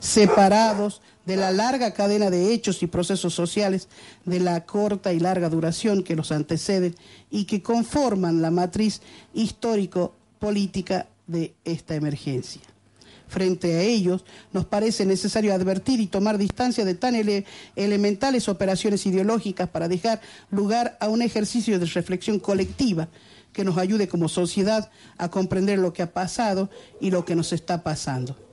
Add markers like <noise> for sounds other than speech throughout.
separados de la larga cadena de hechos y procesos sociales de la corta y larga duración que los anteceden y que conforman la matriz histórico-política de esta emergencia. Frente a ellos, nos parece necesario advertir y tomar distancia de tan elementales operaciones ideológicas para dejar lugar a un ejercicio de reflexión colectiva que nos ayude como sociedad a comprender lo que ha pasado y lo que nos está pasando.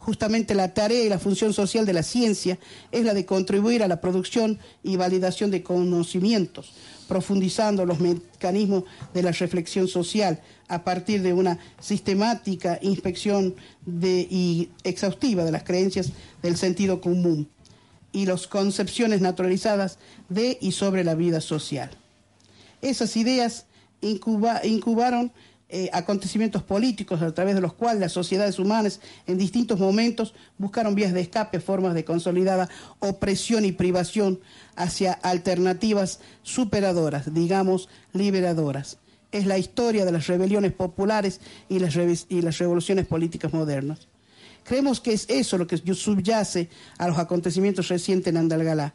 Justamente la tarea y la función social de la ciencia es la de contribuir a la producción y validación de conocimientos, profundizando los mecanismos de la reflexión social a partir de una sistemática inspección y exhaustiva de las creencias del sentido común y las concepciones naturalizadas de y sobre la vida social. Esas ideas incubaron eh, acontecimientos políticos a través de los cuales las sociedades humanas en distintos momentos buscaron vías de escape, formas de consolidada opresión y privación hacia alternativas superadoras, digamos, liberadoras. Es la historia de las rebeliones populares y las, y las revoluciones políticas modernas. Creemos que es eso lo que subyace a los acontecimientos recientes en Andalgalá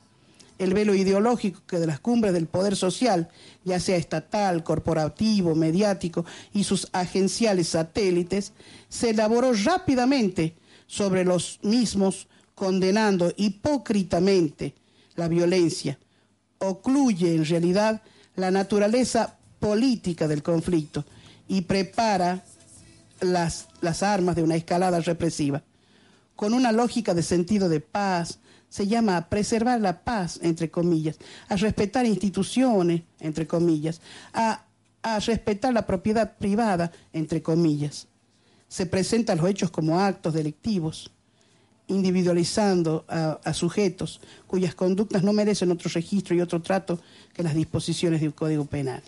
el velo ideológico que de las cumbres del poder social, ya sea estatal, corporativo, mediático y sus agenciales satélites, se elaboró rápidamente sobre los mismos, condenando hipócritamente la violencia. Ocluye en realidad la naturaleza política del conflicto y prepara las, las armas de una escalada represiva. Con una lógica de sentido de paz, se llama a preservar la paz, entre comillas, a respetar instituciones, entre comillas, a, respetar la propiedad privada, entre comillas. Se presentan los hechos como actos delictivos, individualizando a, sujetos cuyas conductas no merecen otro registro y otro trato que las disposiciones del Código Penal.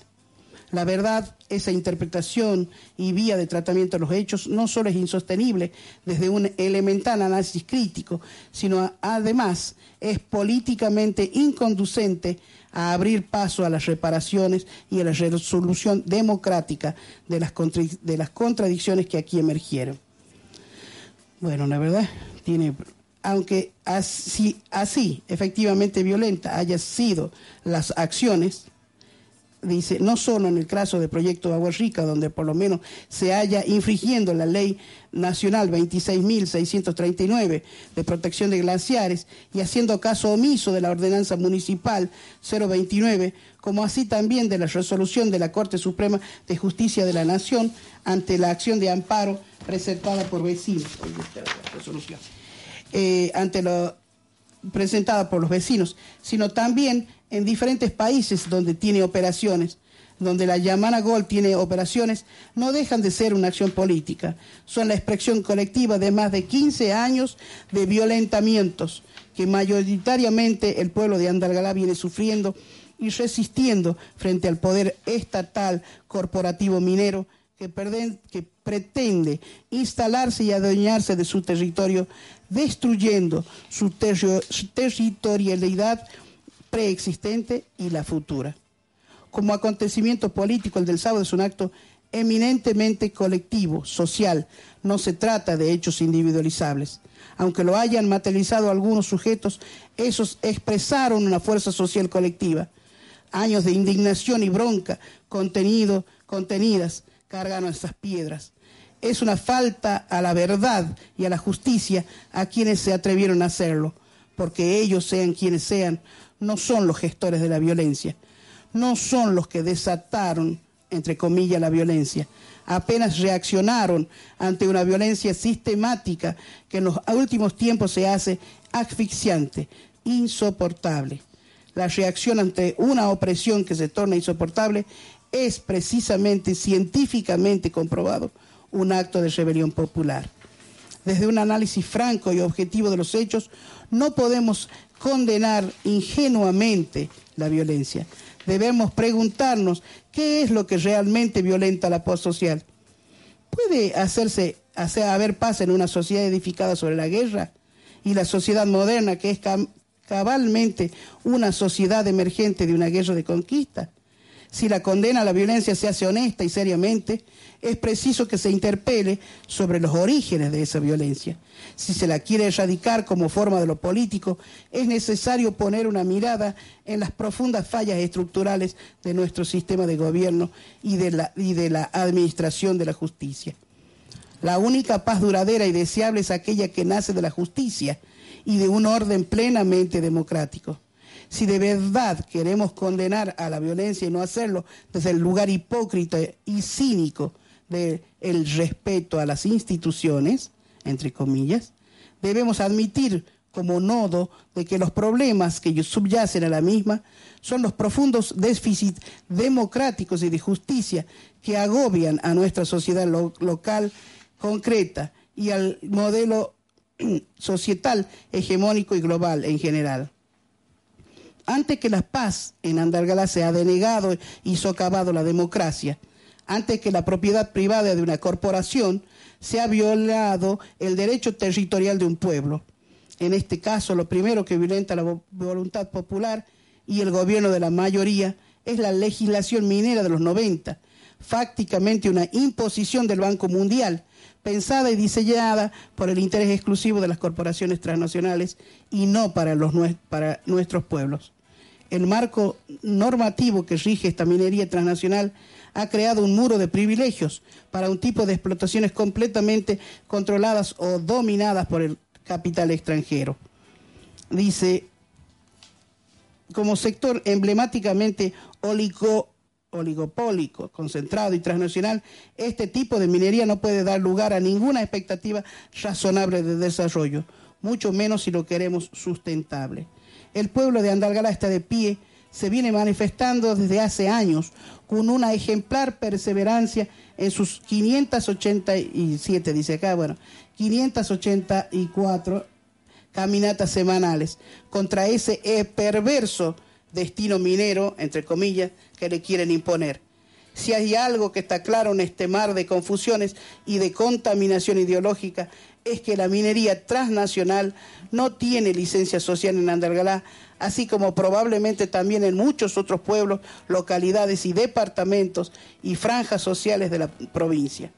La verdad, esa interpretación y vía de tratamiento de los hechos no solo es insostenible desde un elemental análisis crítico, sino además es políticamente inconducente a abrir paso a las reparaciones y a la resolución democrática de las, de las contradicciones que aquí emergieron. Bueno, la verdad, tiene aunque así, así efectivamente violenta haya sido las acciones, dice, no solo en el caso del proyecto de Agua Rica, donde por lo menos se haya infringiendo la ley nacional 26.639 de protección de glaciares y haciendo caso omiso de la ordenanza municipal 029, como así también de la resolución de la Corte Suprema de Justicia de la Nación ante la acción de amparo presentada por vecinos. Eh, ante lo presentada por los vecinos, sino también en diferentes países donde tiene operaciones, donde la Yamana Gol tiene operaciones, no dejan de ser una acción política. Son la expresión colectiva de más de 15 años de violentamientos que mayoritariamente el pueblo de Andalgalá viene sufriendo y resistiendo frente al poder estatal corporativo minero que, que pretende instalarse y adueñarse de su territorio, destruyendo su territorialidad preexistente y la futura. Como acontecimiento político, el del sábado es un acto eminentemente colectivo, social, no se trata de hechos individualizables. Aunque lo hayan materializado algunos sujetos, esos expresaron una fuerza social colectiva. Años de indignación y bronca contenido, contenidas cargan esas piedras. Es una falta a la verdad y a la justicia a quienes se atrevieron a hacerlo, porque ellos, sean quienes sean, no son los gestores de la violencia, no son los que desataron, entre comillas, la violencia. Apenas reaccionaron ante una violencia sistemática que en los últimos tiempos se hace asfixiante, insoportable. La reacción ante una opresión que se torna insoportable es precisamente científicamente comprobado un acto de rebelión popular. Desde un análisis franco y objetivo de los hechos, no podemos condenar ingenuamente la violencia. Debemos preguntarnos qué es lo que realmente violenta la paz social. ¿Puede hacerse hacer, haber paz en una sociedad edificada sobre la guerra? Y la sociedad moderna, que es cabalmente una sociedad emergente de una guerra de conquista. Si la condena a la violencia se hace honesta y seriamente, es preciso que se interpele sobre los orígenes de esa violencia. Si se la quiere erradicar como forma de lo político, es necesario poner una mirada en las profundas fallas estructurales de nuestro sistema de gobierno y de la, y de la administración de la justicia. La única paz duradera y deseable es aquella que nace de la justicia y de un orden plenamente democrático. Si de verdad queremos condenar a la violencia y no hacerlo desde el lugar hipócrita y cínico del respeto a las instituciones, entre comillas, debemos admitir como nodo de que los problemas que subyacen a la misma son los profundos déficits democráticos y de justicia que agobian a nuestra sociedad local concreta y al modelo <clears throat> societal hegemónico y global en general. Antes que la paz en Andalgalá se ha denegado y socavado la democracia, antes que la propiedad privada de una corporación se ha violado el derecho territorial de un pueblo. En este caso, lo primero que violenta la voluntad popular y el gobierno de la mayoría es la legislación minera de los 90, fácticamente una imposición del Banco Mundial pensada y diseñada por el interés exclusivo de las corporaciones transnacionales y no para nuestros pueblos. El marco normativo que rige esta minería transnacional ha creado un muro de privilegios para un tipo de explotaciones completamente controladas o dominadas por el capital extranjero. Dice, como sector emblemáticamente oligo oligopólico, concentrado y transnacional, este tipo de minería no puede dar lugar a ninguna expectativa razonable de desarrollo, mucho menos si lo queremos sustentable. El pueblo de Andalgalá está de pie, se viene manifestando desde hace años con una ejemplar perseverancia en sus 587, dice acá, bueno, 584 caminatas semanales contra ese perverso destino minero, entre comillas, que le quieren imponer. Si hay algo que está claro en este mar de confusiones y de contaminación ideológica, es que la minería transnacional no tiene licencia social en Andalgalá, así como probablemente también en muchos otros pueblos, localidades y departamentos y franjas sociales de la provincia.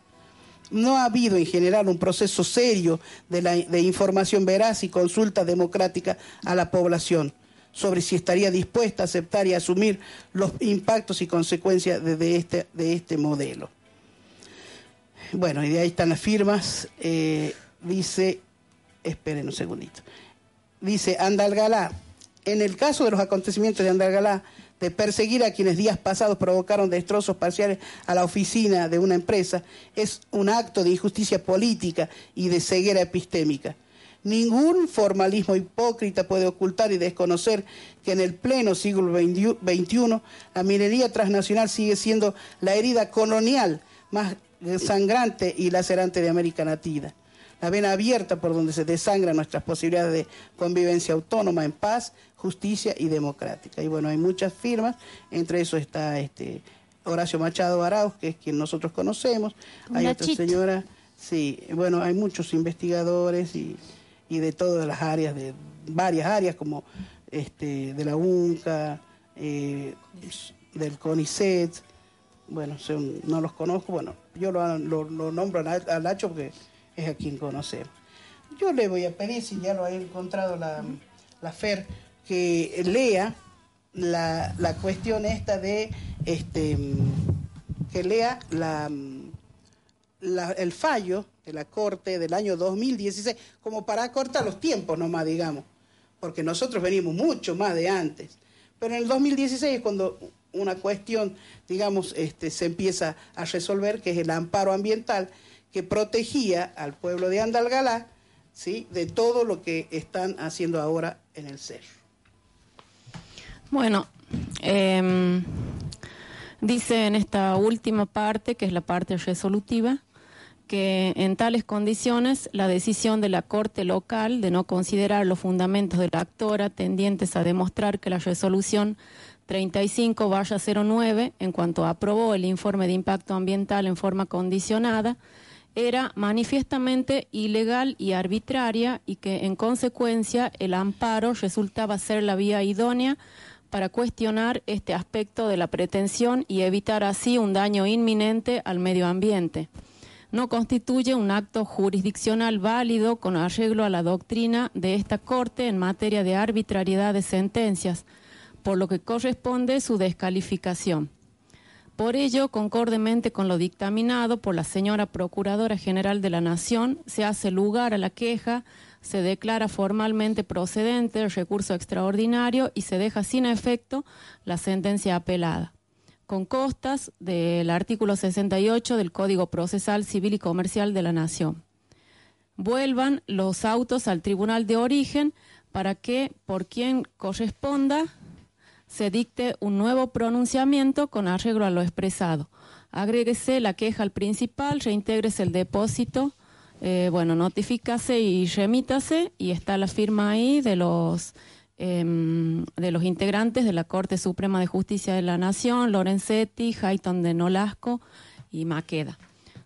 No ha habido en general un proceso serio de, información veraz y consulta democrática a la población sobre si estaría dispuesta a aceptar y asumir los impactos y consecuencias de, este, de este modelo. Bueno, y de ahí están las firmas. Eh, dice, esperen un segundito. Dice Andalgalá, en el caso de los acontecimientos de Andalgalá, de perseguir a quienes días pasados provocaron destrozos parciales a la oficina de una empresa, es un acto de injusticia política y de ceguera epistémica. Ningún formalismo hipócrita puede ocultar y desconocer que en el pleno siglo XXI la minería transnacional sigue siendo la herida colonial más sangrante y lacerante de América Latina. La vena abierta por donde se desangran nuestras posibilidades de convivencia autónoma en paz, justicia y democrática. Y bueno, hay muchas firmas, entre eso está este Horacio Machado Arauz, que es quien nosotros conocemos. Hay otra señora, sí, bueno, hay muchos investigadores y y de todas las áreas, de varias áreas como este, de la UNCA, eh, del CONICET, bueno, no los conozco, bueno, yo lo, nombro a Nacho porque es a quien conocer. Yo le voy a pedir, si ya lo ha encontrado la, la FER, que lea la, la, cuestión esta de, este, que lea la, el fallo de la Corte del año 2016, como para cortar los tiempos nomás, digamos, porque nosotros venimos mucho más de antes. Pero en el 2016 es cuando una cuestión, digamos, este, se empieza a resolver, que es el amparo ambiental, que protegía al pueblo de Andalgalá ¿sí? de todo lo que están haciendo ahora en el cerro. Bueno, em, dice en esta última parte, que es la parte resolutiva, que en tales condiciones la decisión de la Corte local de no considerar los fundamentos de la actora tendientes a demostrar que la resolución 35-09, en cuanto aprobó el informe de impacto ambiental en forma condicionada, era manifiestamente ilegal y arbitraria y que en consecuencia el amparo resultaba ser la vía idónea para cuestionar este aspecto de la pretensión y evitar así un daño inminente al medio ambiente. No constituye un acto jurisdiccional válido con arreglo a la doctrina de esta Corte en materia de arbitrariedad de sentencias, por lo que corresponde su descalificación. Por ello, concordemente con lo dictaminado por la señora Procuradora General de la Nación, se hace lugar a la queja, se declara formalmente procedente el recurso extraordinario y se deja sin efecto la sentencia apelada, con costas del artículo 68 del Código Procesal Civil y Comercial de la Nación. Vuelvan los autos al tribunal de origen para que, por quien corresponda, se dicte un nuevo pronunciamiento con arreglo a lo expresado. Agréguese la queja al principal, reintégrese el depósito, eh, bueno, notifícase y remítase y está la firma ahí de los em, de los integrantes de la Corte Suprema de Justicia de la Nación, Lorenzetti, Hayton de Nolasco y Maqueda.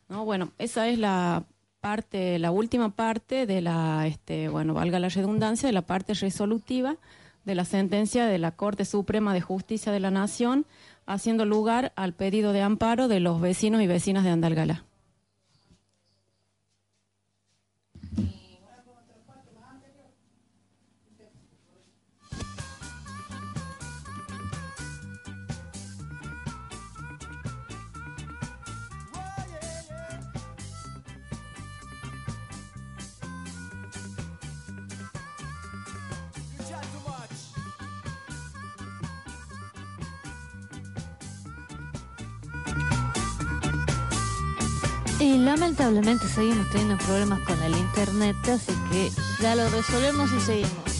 ¿No? Bueno, esa es la parte, la última parte de la, este, bueno, valga la redundancia, de la parte resolutiva de la sentencia de la Corte Suprema de Justicia de la Nación, haciendo lugar al pedido de amparo de los vecinos y vecinas de Andalgalá. Y lamentablemente seguimos teniendo problemas con el internet, así que ya lo resolvemos y seguimos.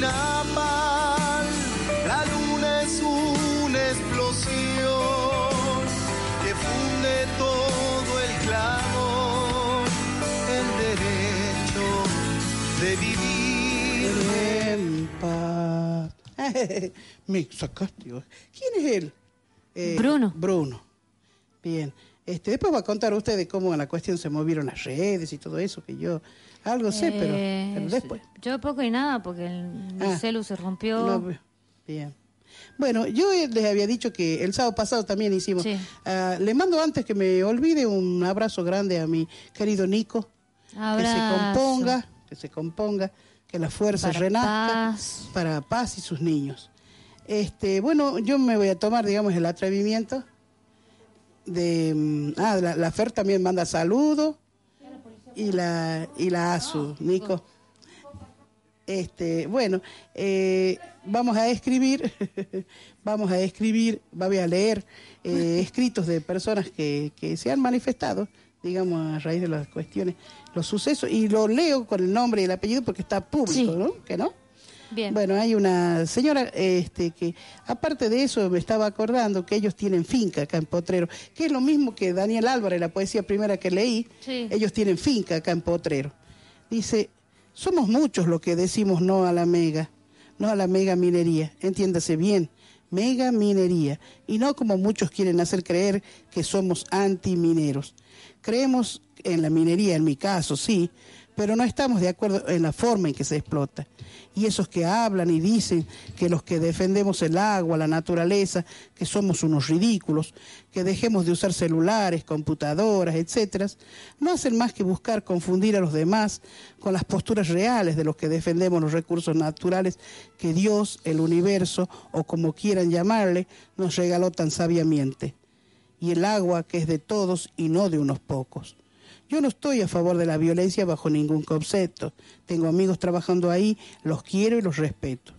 Napal. La luna es una explosión que funde todo el clamor, el derecho de vivir. En paz. <laughs> Me sacaste. ¿Quién es él? Eh, Bruno. Bruno. Bien. Este, después va a contar usted de cómo en la cuestión se movieron las redes y todo eso, que yo algo sé, pero, Eh, pero después. Yo poco y nada, porque el, mi Ah. celu se rompió. No, bien. Bueno, yo les había dicho que el sábado pasado también hicimos. Sí. Ah, le mando antes que me olvide un abrazo grande a mi querido Nico. Que se Abrazo. componga, que se componga, que la fuerza Para renazca paz. para Paz y sus niños. Este, bueno, yo me voy a tomar, digamos, el atrevimiento de... mm, Ah, la, la FER también manda saludos. Y la, y la ASU, Nico. Este, bueno, eh, vamos a escribir, <laughs> vamos a escribir, voy a leer eh, <laughs> escritos de personas que, que se han manifestado, digamos, a raíz de las cuestiones, los sucesos, y lo leo con el nombre y el apellido porque está público, Sí. ¿no? ¿Que no? Bien. Bueno, hay una señora este, que, aparte de eso, me estaba acordando que ellos tienen finca acá en Potrero, que es lo mismo que Daniel Álvarez, la poesía primera que leí, Sí. ellos tienen finca acá en Potrero. Dice, somos muchos los que decimos no a la mega, no a la mega minería, entiéndase bien, mega minería, y no como muchos quieren hacer creer que somos antimineros. Creemos en la minería, en mi caso, sí, pero no estamos de acuerdo en la forma en que se explota. Y esos que hablan y dicen que los que defendemos el agua, la naturaleza, que somos unos ridículos, que dejemos de usar celulares, computadoras, etcétera, no hacen más que buscar confundir a los demás con las posturas reales de los que defendemos los recursos naturales que Dios, el universo o como quieran llamarle, nos regaló tan sabiamente. Y el agua que es de todos y no de unos pocos. Yo no estoy a favor de la violencia bajo ningún concepto. Tengo amigos trabajando ahí, los quiero y los respeto.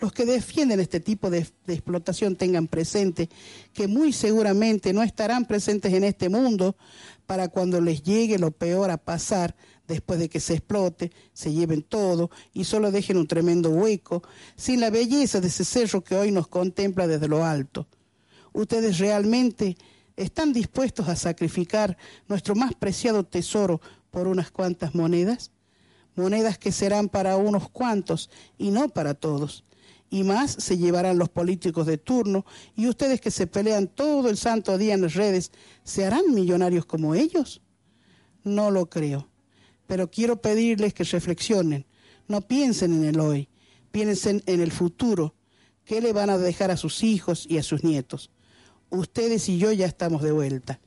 Los que defienden este tipo de, explotación tengan presente que muy seguramente no estarán presentes en este mundo para cuando les llegue lo peor a pasar después de que se explote, se lleven todo y solo dejen un tremendo hueco, sin la belleza de ese cerro que hoy nos contempla desde lo alto. ¿Ustedes realmente están dispuestos a sacrificar nuestro más preciado tesoro por unas cuantas monedas? Monedas que serán para unos cuantos y no para todos. Y más se llevarán los políticos de turno y ustedes que se pelean todo el santo día en las redes, ¿se harán millonarios como ellos? No lo creo. Pero quiero pedirles que reflexionen. No piensen en el hoy, piensen en el futuro. ¿Qué le van a dejar a sus hijos y a sus nietos? Ustedes y yo ya estamos de vuelta.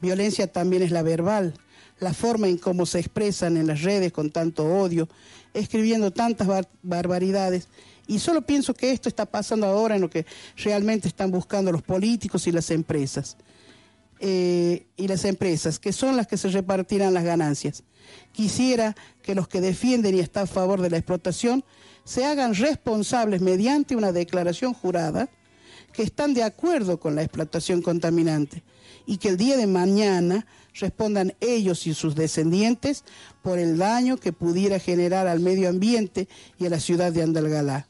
Violencia también es la verbal, la forma en cómo se expresan en las redes con tanto odio, escribiendo tantas bar- barbaridades. Y solo pienso que esto está pasando ahora en lo que realmente están buscando los políticos y las empresas. Eh, y las empresas, que son las que se repartirán las ganancias. Quisiera que los que defienden y están a favor de la explotación se hagan responsables mediante una declaración jurada que están de acuerdo con la explotación contaminante y que el día de mañana respondan ellos y sus descendientes por el daño que pudiera generar al medio ambiente y a la ciudad de Andalgalá.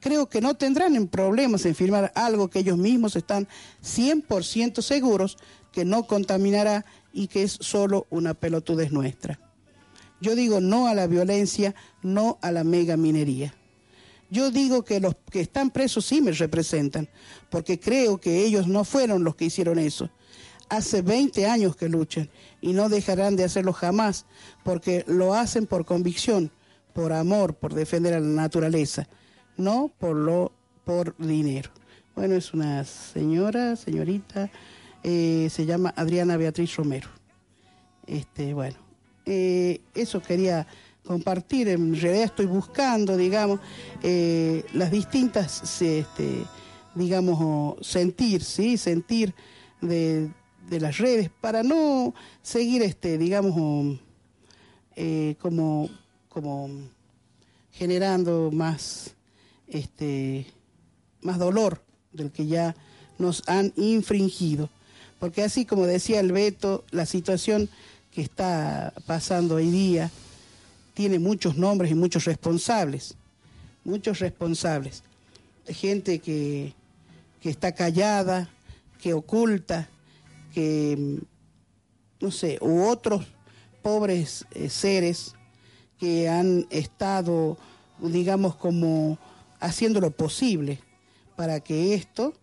Creo que no tendrán en problemas en firmar algo que ellos mismos están 100% seguros que no contaminará y que es solo una pelotudez nuestra. Yo digo no a la violencia, no a la mega minería. Yo digo que los que están presos sí me representan, porque creo que ellos no fueron los que hicieron eso. Hace 20 años que luchan y no dejarán de hacerlo jamás, porque lo hacen por convicción, por amor, por defender a la naturaleza, no por lo por dinero. Bueno, es una señora, señorita, eh, se llama Adriana Beatriz Romero. Este, bueno, eh, eso quería compartir. En realidad estoy buscando, digamos, eh, las distintas, este, digamos, sentir, sí, sentir de, de las redes para no seguir, este, digamos, eh, como, como generando más, este, más dolor del que ya nos han infringido. Porque así como decía el Beto, la situación que está pasando hoy día tiene muchos nombres y muchos responsables, muchos responsables. Gente que, que está callada, que oculta, que, no sé, u otros pobres eh, seres que han estado, digamos, como haciendo lo posible para que esto,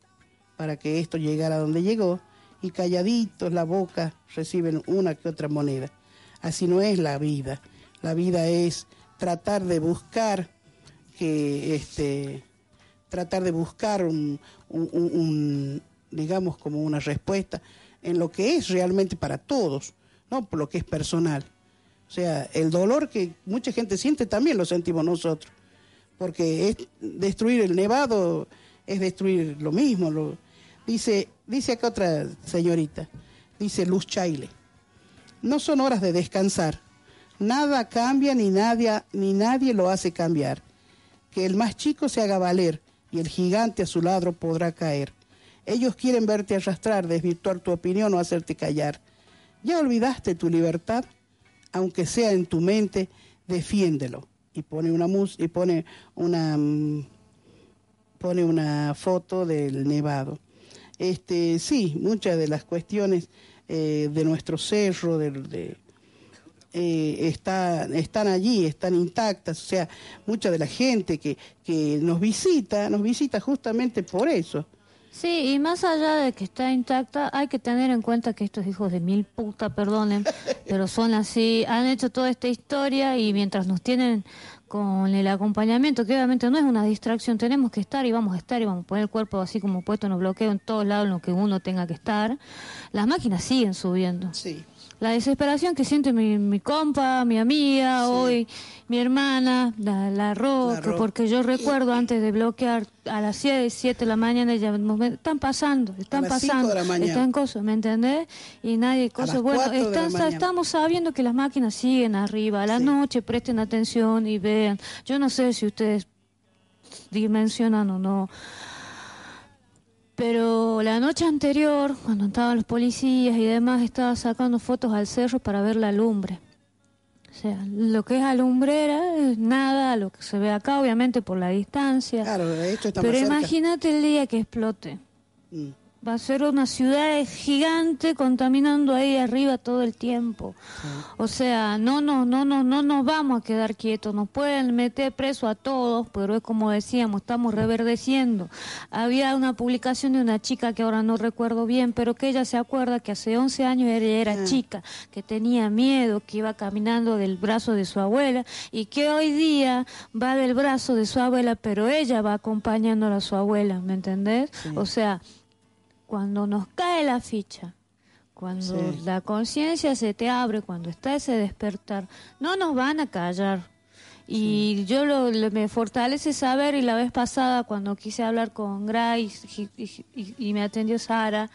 para que esto llegara a donde llegó, y calladitos la boca reciben una que otra moneda. Así no es la vida. La vida es tratar de buscar que este tratar de buscar un, digamos como una respuesta en lo que es realmente para todos, no por lo que es personal. O sea, el dolor que mucha gente siente también lo sentimos nosotros, porque es destruir el nevado es destruir lo mismo. Lo, dice, dice acá otra señorita, dice Luz Chaile, no son horas de descansar, nada cambia ni nadie, ni nadie lo hace cambiar. Que el más chico se haga valer y el gigante a su lado podrá caer. Ellos quieren verte arrastrar, desvirtuar tu opinión o hacerte callar. ¿Ya olvidaste tu libertad? Aunque sea en tu mente, defiéndelo. Y pone una mus y pone una mm, pone una foto del nevado. Este, sí, muchas de las cuestiones eh, de nuestro cerro, de, eh, está, están allí, están intactas. O sea, mucha de la gente que, que nos visita, nos visita justamente por eso. Sí, y más allá de que está intacta, hay que tener en cuenta que estos hijos de mil puta, perdonen, <laughs> pero son así, han hecho toda esta historia y mientras nos tienen con el acompañamiento, que obviamente no es una distracción, tenemos que estar y vamos a estar y vamos a poner el cuerpo así como puesto en los bloqueos en todos lados en lo que uno tenga que estar, las máquinas siguen subiendo. Sí la desesperación que siente mi, mi compa, mi amiga, hoy mi hermana, la, la roca, porque yo recuerdo antes de bloquear a las 7, 7 de la mañana, ya están pasando, están pasando, están cosas, ¿me entendés? Y nadie, cosas, bueno, estamos sabiendo que las máquinas siguen arriba, a la noche presten atención y vean, yo no sé si ustedes dimensionan o no pero la noche anterior, cuando estaban los policías y demás, estaba sacando fotos al cerro para ver la lumbre. O sea, lo que es alumbrera es nada lo que se ve acá, obviamente por la distancia. Claro, esto está Pero imagínate el día que explote. Mm va a ser una ciudad gigante contaminando ahí arriba todo el tiempo. O sea, no, no, no, no, no nos vamos a quedar quietos. Nos pueden meter preso a todos, pero es como decíamos, estamos reverdeciendo. Había una publicación de una chica que ahora no recuerdo bien, pero que ella se acuerda que hace 11 años ella era ah. chica, que tenía miedo, que iba caminando del brazo de su abuela y que hoy día va del brazo de su abuela, pero ella va acompañando a su abuela, ¿me entendés? O sea, cuando nos cae la ficha, cuando la conciencia se te abre, cuando está ese despertar, no nos van a callar. Y yo lo, me fortalece saber, y la vez pasada cuando quise hablar con Grace y me atendió Sara,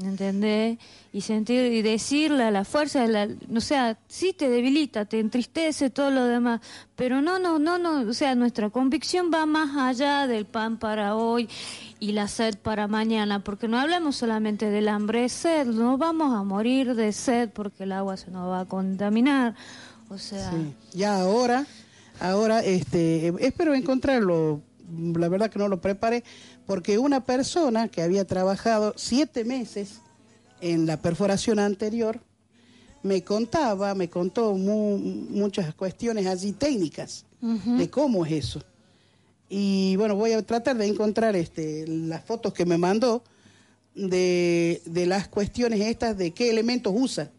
¿entendés? Y sentir y decirle a la fuerza, la, o sea, sí te debilita, te entristece todo lo demás, pero no, no, no, no, o sea, nuestra convicción va más allá del pan para hoy y la sed para mañana, porque no hablamos solamente del hambre, sed, no vamos a morir de sed porque el agua se nos va a contaminar, o sea... Ya ahora, ahora, este, espero encontrarlo, la verdad que no lo preparé, porque una persona que había trabajado siete meses en la perforación anterior me contaba, me contó muchas cuestiones así técnicas de cómo es eso. Y bueno, voy a tratar de encontrar este, las fotos que me mandó de, las cuestiones estas de qué elementos usa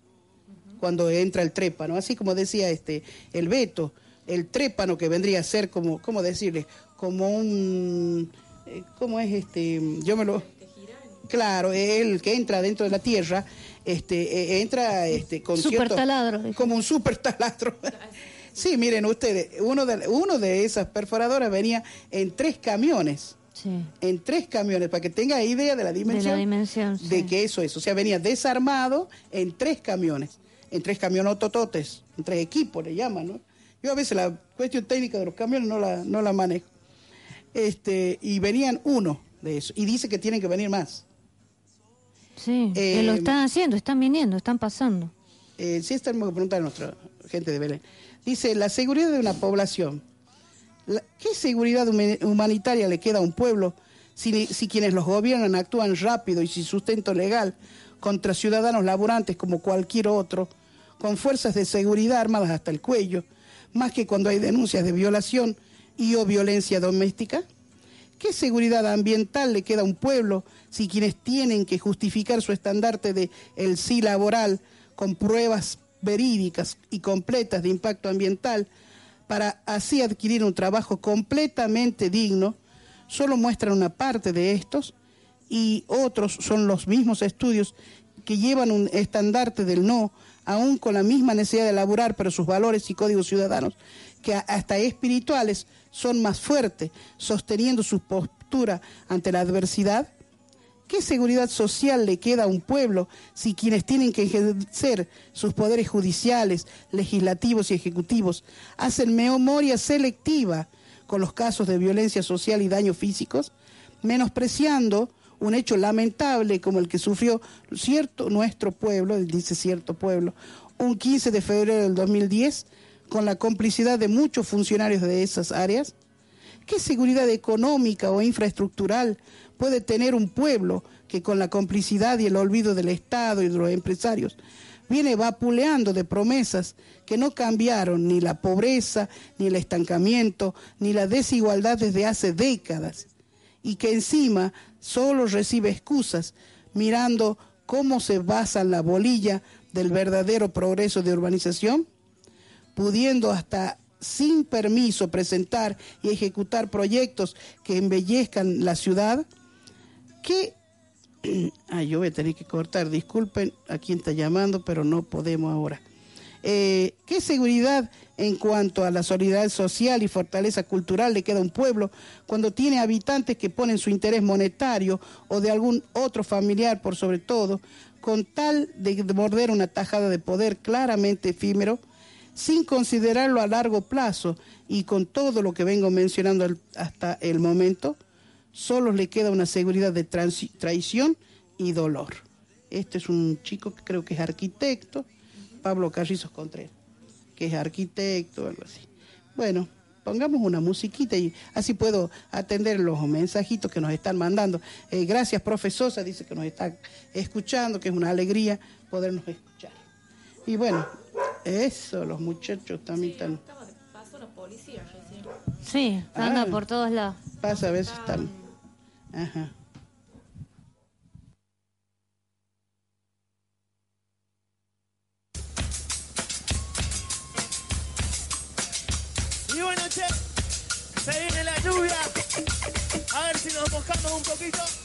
cuando entra el trépano, así como decía este el Beto, el trépano que vendría a ser como, ¿cómo decirle? Como un ¿cómo es este? Yo me lo... Claro, el que entra dentro de la tierra, este, eh, entra este, con super taladro. Como un super taladro. <laughs> sí, miren ustedes, uno de, uno de esas perforadoras venía en tres camiones. Sí. En tres camiones, para que tenga idea de la dimensión. De la dimensión, De que eso es. O sea, venía desarmado en tres camiones. En tres camionotototes, en tres equipos le llaman, ¿no? Yo a veces la cuestión técnica de los camiones no la, no la manejo este, y venían uno de eso, y dice que tienen que venir más. Sí, que lo eh, están haciendo, están viniendo, están pasando. Eh, sí, tenemos que preguntar a nuestra gente de Belén. Dice, la seguridad de una población. ¿Qué seguridad humanitaria le queda a un pueblo si, si quienes los gobiernan actúan rápido y sin sustento legal contra ciudadanos laborantes como cualquier otro, con fuerzas de seguridad armadas hasta el cuello, más que cuando hay denuncias de violación y o violencia doméstica? ¿Qué seguridad ambiental le queda a un pueblo si quienes tienen que justificar su estandarte de el sí laboral con pruebas verídicas y completas de impacto ambiental para así adquirir un trabajo completamente digno, solo muestran una parte de estos y otros son los mismos estudios que llevan un estandarte del no, aún con la misma necesidad de laborar, pero sus valores y códigos ciudadanos, que hasta espirituales, son más fuertes, sosteniendo sus postura ante la adversidad? ¿Qué seguridad social le queda a un pueblo si quienes tienen que ejercer sus poderes judiciales, legislativos y ejecutivos hacen memoria selectiva con los casos de violencia social y daños físicos, menospreciando un hecho lamentable como el que sufrió cierto nuestro pueblo, dice cierto pueblo, un 15 de febrero del 2010, con la complicidad de muchos funcionarios de esas áreas? ¿Qué seguridad económica o infraestructural puede tener un pueblo que con la complicidad y el olvido del Estado y de los empresarios viene vapuleando de promesas que no cambiaron ni la pobreza, ni el estancamiento, ni la desigualdad desde hace décadas, y que encima solo recibe excusas mirando cómo se basa la bolilla del verdadero progreso de urbanización, pudiendo hasta sin permiso presentar y ejecutar proyectos que embellezcan la ciudad, ¿qué <clears throat> Ah, yo voy a tener que cortar, disculpen a quien está llamando, pero no podemos ahora. Eh, ¿Qué seguridad en cuanto a la solidaridad social y fortaleza cultural le queda a un pueblo cuando tiene habitantes que ponen su interés monetario o de algún otro familiar por sobre todo, con tal de morder una tajada de poder claramente efímero, sin considerarlo a largo plazo y con todo lo que vengo mencionando hasta el momento? solo le queda una seguridad de traición y dolor. Este es un chico que creo que es arquitecto, Pablo Carrizos Contreras, que es arquitecto, algo así. Bueno, pongamos una musiquita y así puedo atender los mensajitos que nos están mandando. Eh, gracias, profesosa, dice que nos está escuchando, que es una alegría podernos escuchar. Y bueno, eso, los muchachos también están... Sí, anda ah. por todos lados. Pasa a veces están... Ajá. Y bueno, che, se viene la lluvia. A ver si nos mojamos un poquito.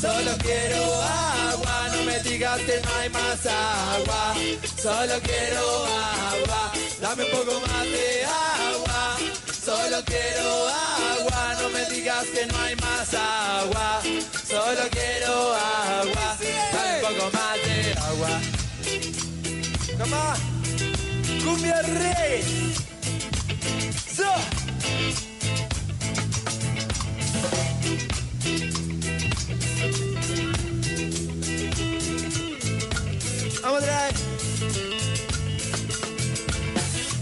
solo quiero agua, no me digas que no hay más agua, solo quiero agua, dame un poco más de agua, solo quiero agua, no me digas que no hay más agua, solo quiero agua, dame un poco más de agua. On. Cumbia Rey. So. Vamos a traer.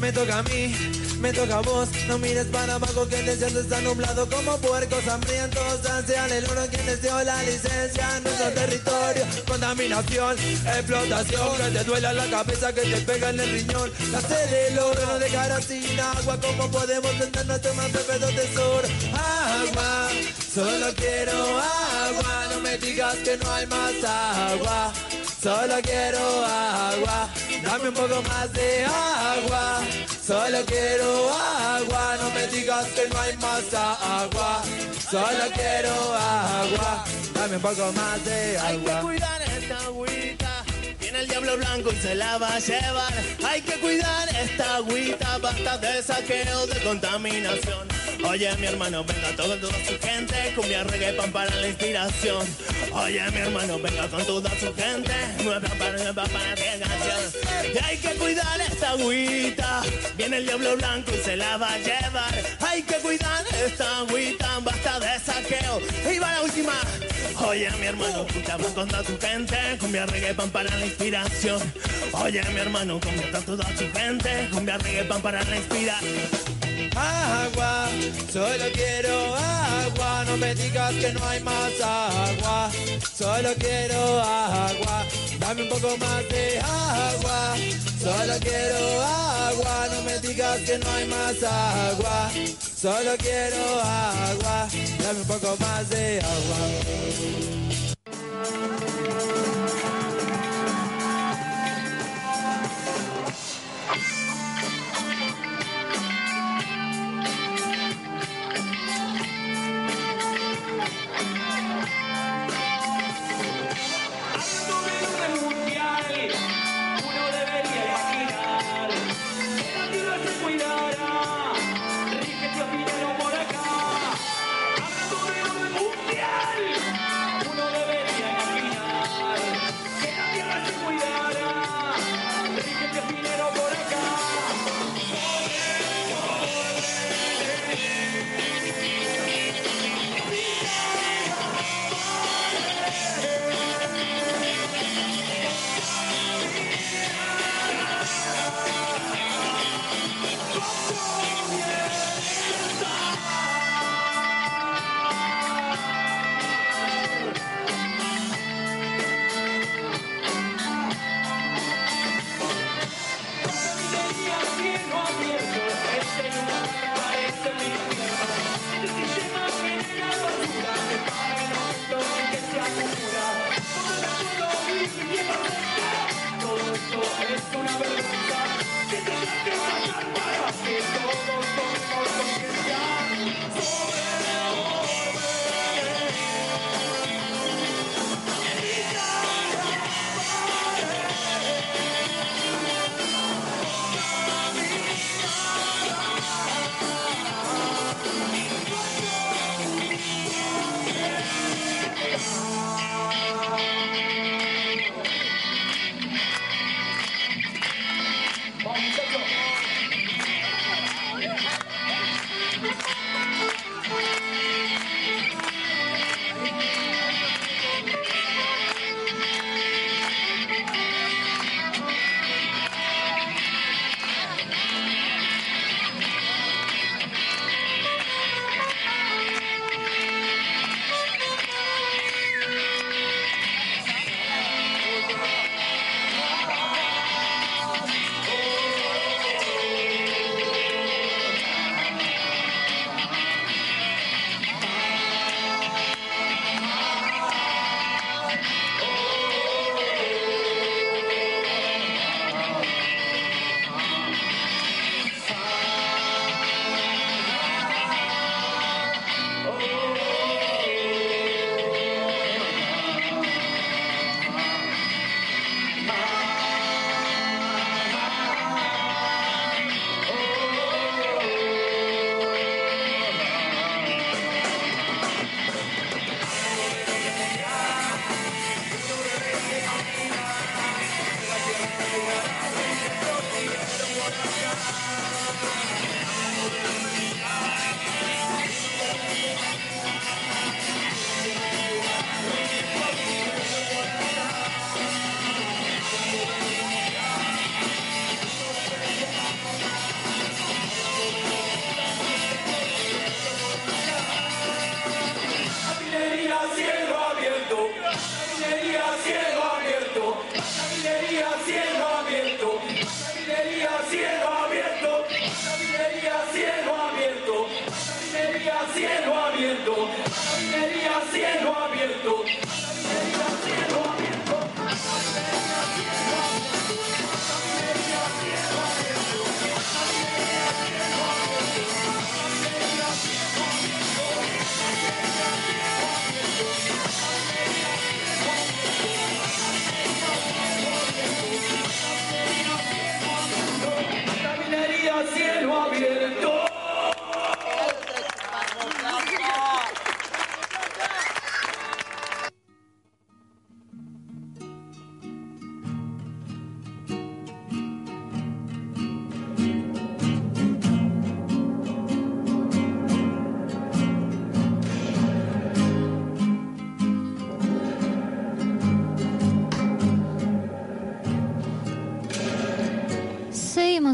Me toca a mí me toca a vos. No mires para abajo que el desierto está nublado como puercos hambrientos. Ansian el uno quien les dio la licencia. Nuestro territorio, contaminación, explotación. Que te duela la cabeza, que te pega en el riñón. La sede del oro no dejará sin agua. ¿Cómo podemos tener nuestro más perfecto tesoro? Agua, solo quiero agua. No me digas que no hay más agua. Solo quiero agua, dame un poco más de agua. Solo quiero agua, no me digas que no hay más agua. Solo quiero agua, dame un poco más de agua. Hay que cuidar esta agüita Viene el diablo blanco y se la va a llevar. Hay que cuidar esta agüita, basta de saqueo, de contaminación. Oye, mi hermano, venga todo, toda su gente, cumbia, reggae, pan para la inspiración. Oye, mi hermano, venga con toda su gente, nueva para, nueva para canción. Y hay que cuidar esta agüita, viene el diablo blanco y se la va a llevar. Hay que cuidar esta agüita, basta de saqueo. Y va la última. Oye, mi hermano, escuchamos con toda su gente, cumbia, reggae, pan para la inspiración. Oye, mi hermano, cumbia toda su gente, cumbia, reggae, pan para la inspiración. Agua, solo quiero agua, no me digas que no hay más agua, solo quiero agua, dame un poco más de agua, solo quiero agua, no me digas que no hay más agua, solo quiero agua, dame un poco más de agua.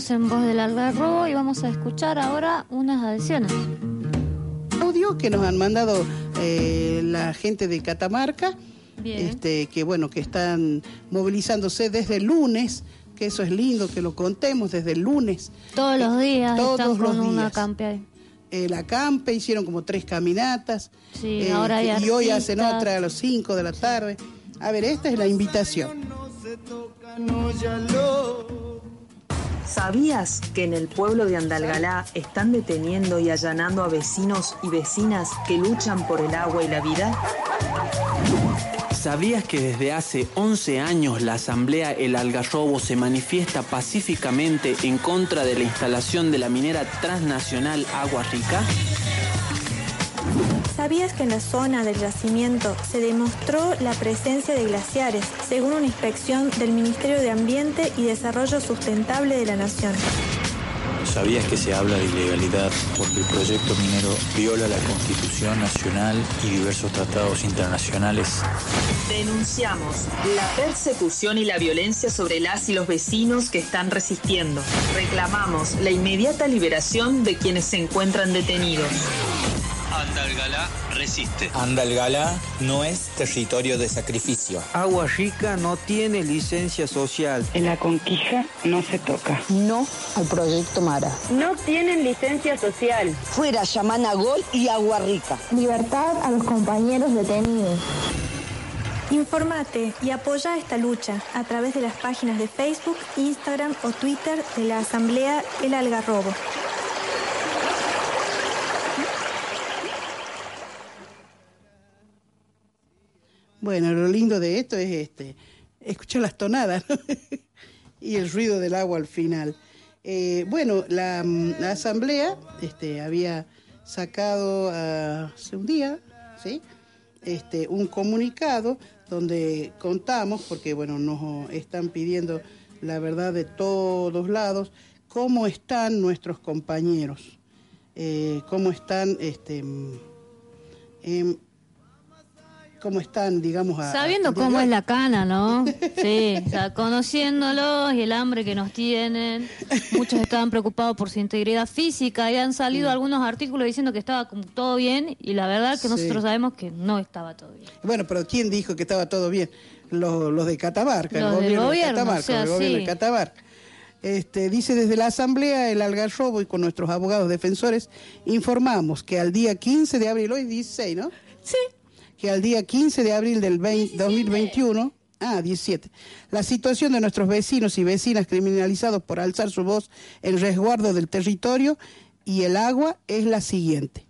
Seguimos en Voz del Algarrobo y vamos a escuchar ahora unas adhesiones. Audio que nos han mandado eh, la gente de Catamarca, este, que bueno, que están movilizándose desde el lunes, que eso es lindo que lo contemos desde el lunes. Todos los días Todos están con los una días. campe ahí. El acampe, hicieron como tres caminatas. Sí, eh, ahora hay y hoy hacen otra a las 5 de la tarde. A ver, esta es la invitación. ¿Sabías que en el pueblo de Andalgalá están deteniendo y allanando a vecinos y vecinas que luchan por el agua y la vida? ¿Sabías que desde hace 11 años la Asamblea El Algarrobo se manifiesta pacíficamente en contra de la instalación de la minera transnacional Agua Rica? ¿Sabías que en la zona del yacimiento se demostró la presencia de glaciares, según una inspección del Ministerio de Ambiente y Desarrollo Sustentable de la Nación? ¿Sabías que se habla de ilegalidad porque el proyecto minero viola la Constitución Nacional y diversos tratados internacionales? Denunciamos la persecución y la violencia sobre las y los vecinos que están resistiendo. Reclamamos la inmediata liberación de quienes se encuentran detenidos. Andalgalá resiste. Andalgalá no es territorio de sacrificio. Agua Rica no tiene licencia social. En la conquija no se toca. No al proyecto Mara. No tienen licencia social. Fuera Yamana Gol y Agua Rica. Libertad a los compañeros detenidos. Informate y apoya esta lucha a través de las páginas de Facebook, Instagram o Twitter de la Asamblea El Algarrobo. Bueno, lo lindo de esto es este, escuchar las tonadas <laughs> y el ruido del agua al final. Eh, bueno, la, asamblea este, había sacado ah, hace un día, ¿sí? Este, un comunicado donde contamos, porque bueno, nos están pidiendo la verdad de todos lados, cómo están nuestros compañeros, eh, cómo están, este, cómo están, digamos, a- Sabiendo a- cómo es la cana, ¿no? <laughs> Sí, o sea, conociéndolos y el hambre que nos tienen. Muchos estaban preocupados por su integridad física y han salido algunos artículos diciendo que estaba como todo bien y la verdad que Sí. nosotros sabemos que no estaba todo bien. Bueno, pero ¿quién dijo que estaba todo bien? Los, los de Catamarca, Los el gobierno, gobierno, de Catamarca, o sea, el gobierno sí. de Catamarca. Este, dice desde la Asamblea El Algarrobo y con nuestros abogados defensores informamos que al día 15 de abril, hoy 16, ¿no? Sí. Que al día 15 de abril del 20 2021, ah, 17, la situación de nuestros vecinos y vecinas criminalizados por alzar su voz en resguardo del territorio y el agua es la siguiente.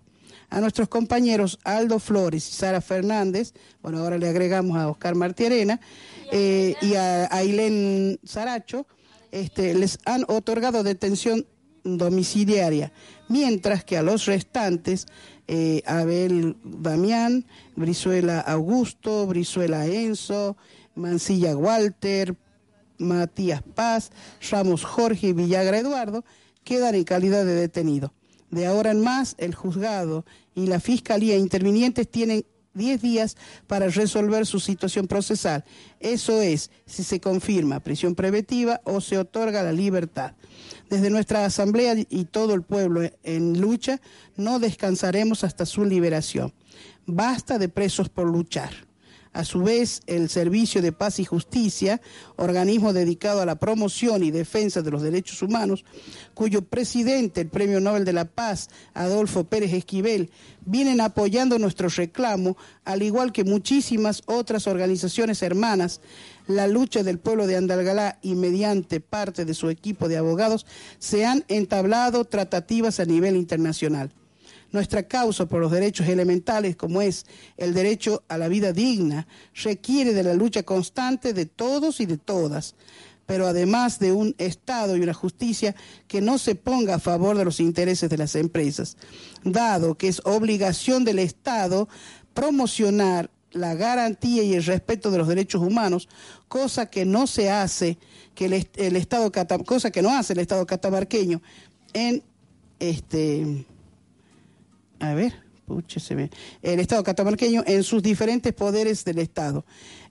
A nuestros compañeros Aldo Flores y Sara Fernández, bueno, ahora le agregamos a Oscar Martiarena, eh, y a Ailén Saracho, este, les han otorgado detención domiciliaria, mientras que a los restantes, eh, Abel Damián, Brizuela Augusto, Brizuela Enzo, Mancilla Walter, Matías Paz, Ramos Jorge y Villagra Eduardo, quedan en calidad de detenido. De ahora en más, el juzgado y la fiscalía intervinientes tienen 10 días para resolver su situación procesal. Eso es, si se confirma prisión preventiva o se otorga la libertad. Desde nuestra asamblea y todo el pueblo en lucha, no descansaremos hasta su liberación. Basta de presos por luchar. A su vez, el Servicio de Paz y Justicia, organismo dedicado a la promoción y defensa de los derechos humanos, cuyo presidente, el Premio Nobel de la Paz, Adolfo Pérez Esquivel, vienen apoyando nuestro reclamo, al igual que muchísimas otras organizaciones hermanas, la lucha del pueblo de Andalgalá y mediante parte de su equipo de abogados se han entablado tratativas a nivel internacional. Nuestra causa por los derechos elementales, como es el derecho a la vida digna, requiere de la lucha constante de todos y de todas, pero además de un Estado y una justicia que no se ponga a favor de los intereses de las empresas, dado que es obligación del Estado promocionar la garantía y el respeto de los derechos humanos, cosa que no se hace, que el, est- el Estado cosa que no hace el Estado catamarqueño en este a ver, el Estado catamarqueño en sus diferentes poderes del Estado,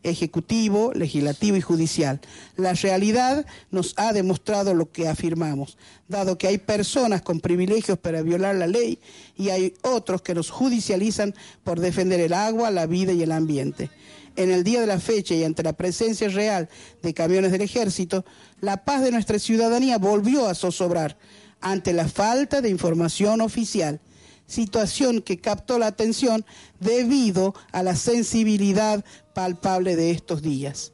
ejecutivo, legislativo y judicial. La realidad nos ha demostrado lo que afirmamos, dado que hay personas con privilegios para violar la ley y hay otros que nos judicializan por defender el agua, la vida y el ambiente. En el día de la fecha y ante la presencia real de camiones del ejército, la paz de nuestra ciudadanía volvió a zozobrar ante la falta de información oficial situación que captó la atención debido a la sensibilidad palpable de estos días.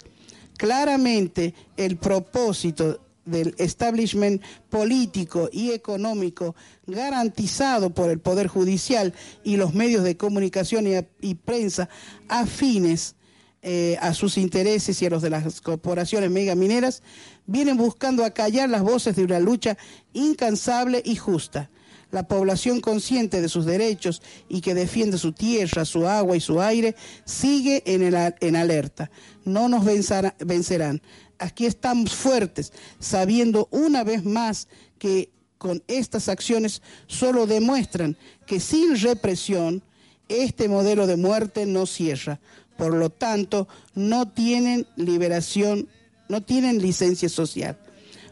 Claramente el propósito del establishment político y económico garantizado por el Poder Judicial y los medios de comunicación y, prensa afines eh, a sus intereses y a los de las corporaciones megamineras, vienen buscando acallar las voces de una lucha incansable y justa la población consciente de sus derechos y que defiende su tierra, su agua y su aire, sigue en, en alerta. No nos vencerán. Aquí estamos fuertes, sabiendo una vez más que con estas acciones solo demuestran que sin represión este modelo de muerte no cierra. Por lo tanto, no tienen liberación, no tienen licencia social.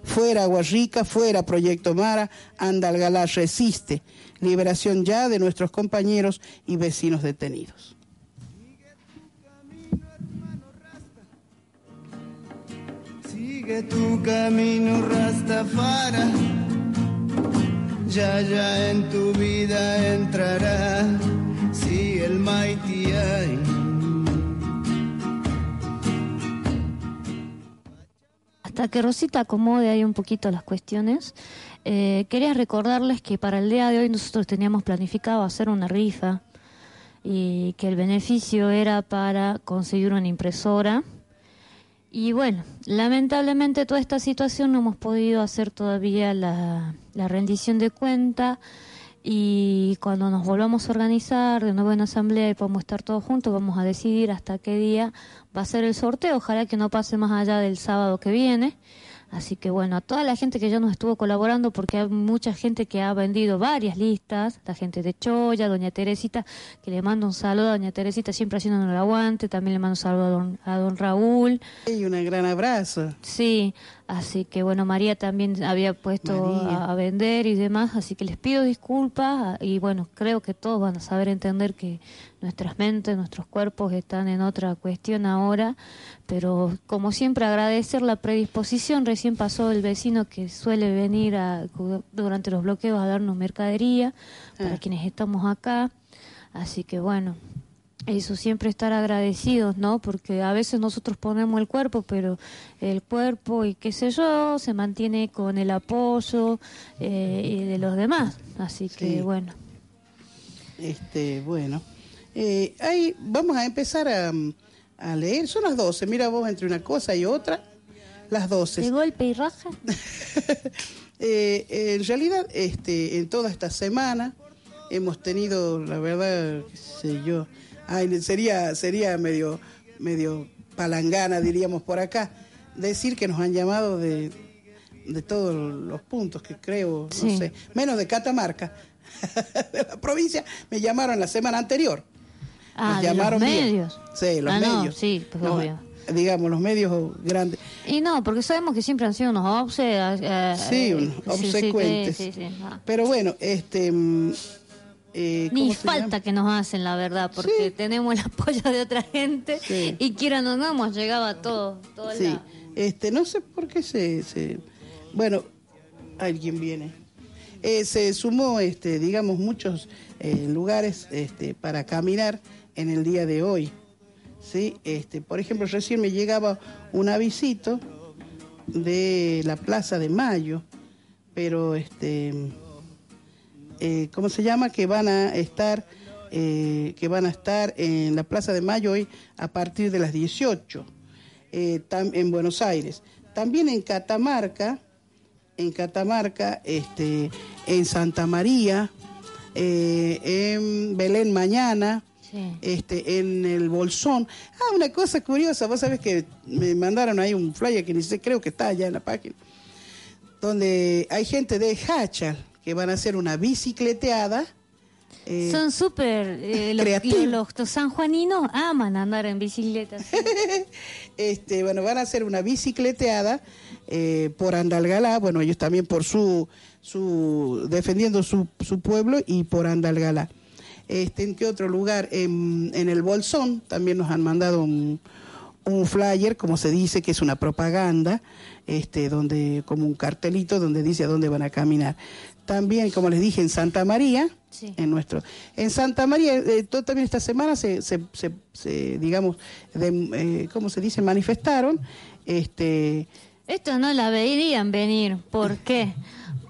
Fuera Agua Rica, fuera Proyecto Mara, Andalgalá resiste. Liberación ya de nuestros compañeros y vecinos detenidos. Sigue tu camino, Rastafara. Ya, ya en tu vida entrará. Si el Mighty hasta que Rosita acomode ahí un poquito las cuestiones, eh, quería recordarles que para el día de hoy nosotros teníamos planificado hacer una rifa y que el beneficio era para conseguir una impresora. Y bueno, lamentablemente toda esta situación no hemos podido hacer todavía la, la rendición de cuenta y cuando nos volvamos a organizar de nuevo en asamblea y podamos estar todos juntos, vamos a decidir hasta qué día va a ser el sorteo. Ojalá que no pase más allá del sábado que viene. Así que bueno, a toda la gente que ya nos estuvo colaborando, porque hay mucha gente que ha vendido varias listas, la gente de Choya, doña Teresita, que le mando un saludo a doña Teresita, siempre haciendo el aguante, también le mando un saludo a don, a don Raúl. Y un gran abrazo. Sí, Así que bueno, María también había puesto a, vender y demás, así que les pido disculpas y bueno, creo que todos van a saber entender que nuestras mentes, nuestros cuerpos están en otra cuestión ahora, pero como siempre agradecer la predisposición, recién pasó el vecino que suele venir a, durante los bloqueos a darnos mercadería para ah. quienes estamos acá, así que bueno, eso siempre estar agradecidos, ¿no? Porque a veces nosotros ponemos el cuerpo, pero el cuerpo y qué sé yo se mantiene con el apoyo eh, de los demás. Así que bueno. Este, bueno. Eh, ahí vamos a empezar a, leer. Son las 12. Mira vos entre una cosa y otra. Las 12. ¿De golpe y raja? <laughs> eh, en realidad, este, en toda esta semana hemos tenido, la verdad, qué sé yo, Ay, sería, sería medio, medio palangana, diríamos por acá, decir que nos han llamado de, de todos los puntos que creo, no sé, menos de Catamarca, <laughs> de la provincia, me llamaron la semana anterior. Ah, llamaron los medios. Sí, los ah, medios. sí, pues obvio. Digamos, los medios grandes. Y no, porque sabemos que siempre han sido unos obse, eh, sí, unos obsecuentes. Sí, sí, Pero bueno, este mm, eh, Ni falta que nos hacen, la verdad, porque tenemos el <laughs> apoyo de otra gente y quiera no, no hemos llegado a todo. todo sí, este, no sé por qué se, Bueno, alguien viene. Eh, se sumó, este, digamos, muchos eh, lugares este, para caminar en el día de hoy. ¿sí? Este, por ejemplo, recién me llegaba un avisito de la Plaza de Mayo, pero este eh, ¿cómo se llama? Que van a estar, eh, que van a estar en la Plaza de Mayo hoy a partir de las 18 eh, en Buenos Aires. También en Catamarca, en Catamarca, este, en Santa María, en Belén mañana. Este, en el Bolsón. Ah, una cosa curiosa, vos sabés que me mandaron ahí un flyer que ni sé, creo que está allá en la página, donde hay gente de Hachal, que van a hacer una bicicleteada eh, Son súper... eh, los, creativos. los, los sanjuaninos aman andar en bicicleta. sí. <laughs> este, bueno, van a hacer una bicicleteada eh, por Andalgalá, bueno, ellos también por su, su defendiendo su, su pueblo y por Andalgalá. Este, ¿En qué otro lugar? En, en el Bolsón también nos han mandado un, un flyer, como se dice, que es una propaganda, este, donde, como un cartelito donde dice a dónde van a caminar. También, como les dije, en Santa María, en nuestro, en Santa María, eh, todo también esta semana se, se, se- se, digamos, de- eh, ¿cómo se dice? Manifestaron, este, Esto no la veían venir. ¿Por qué?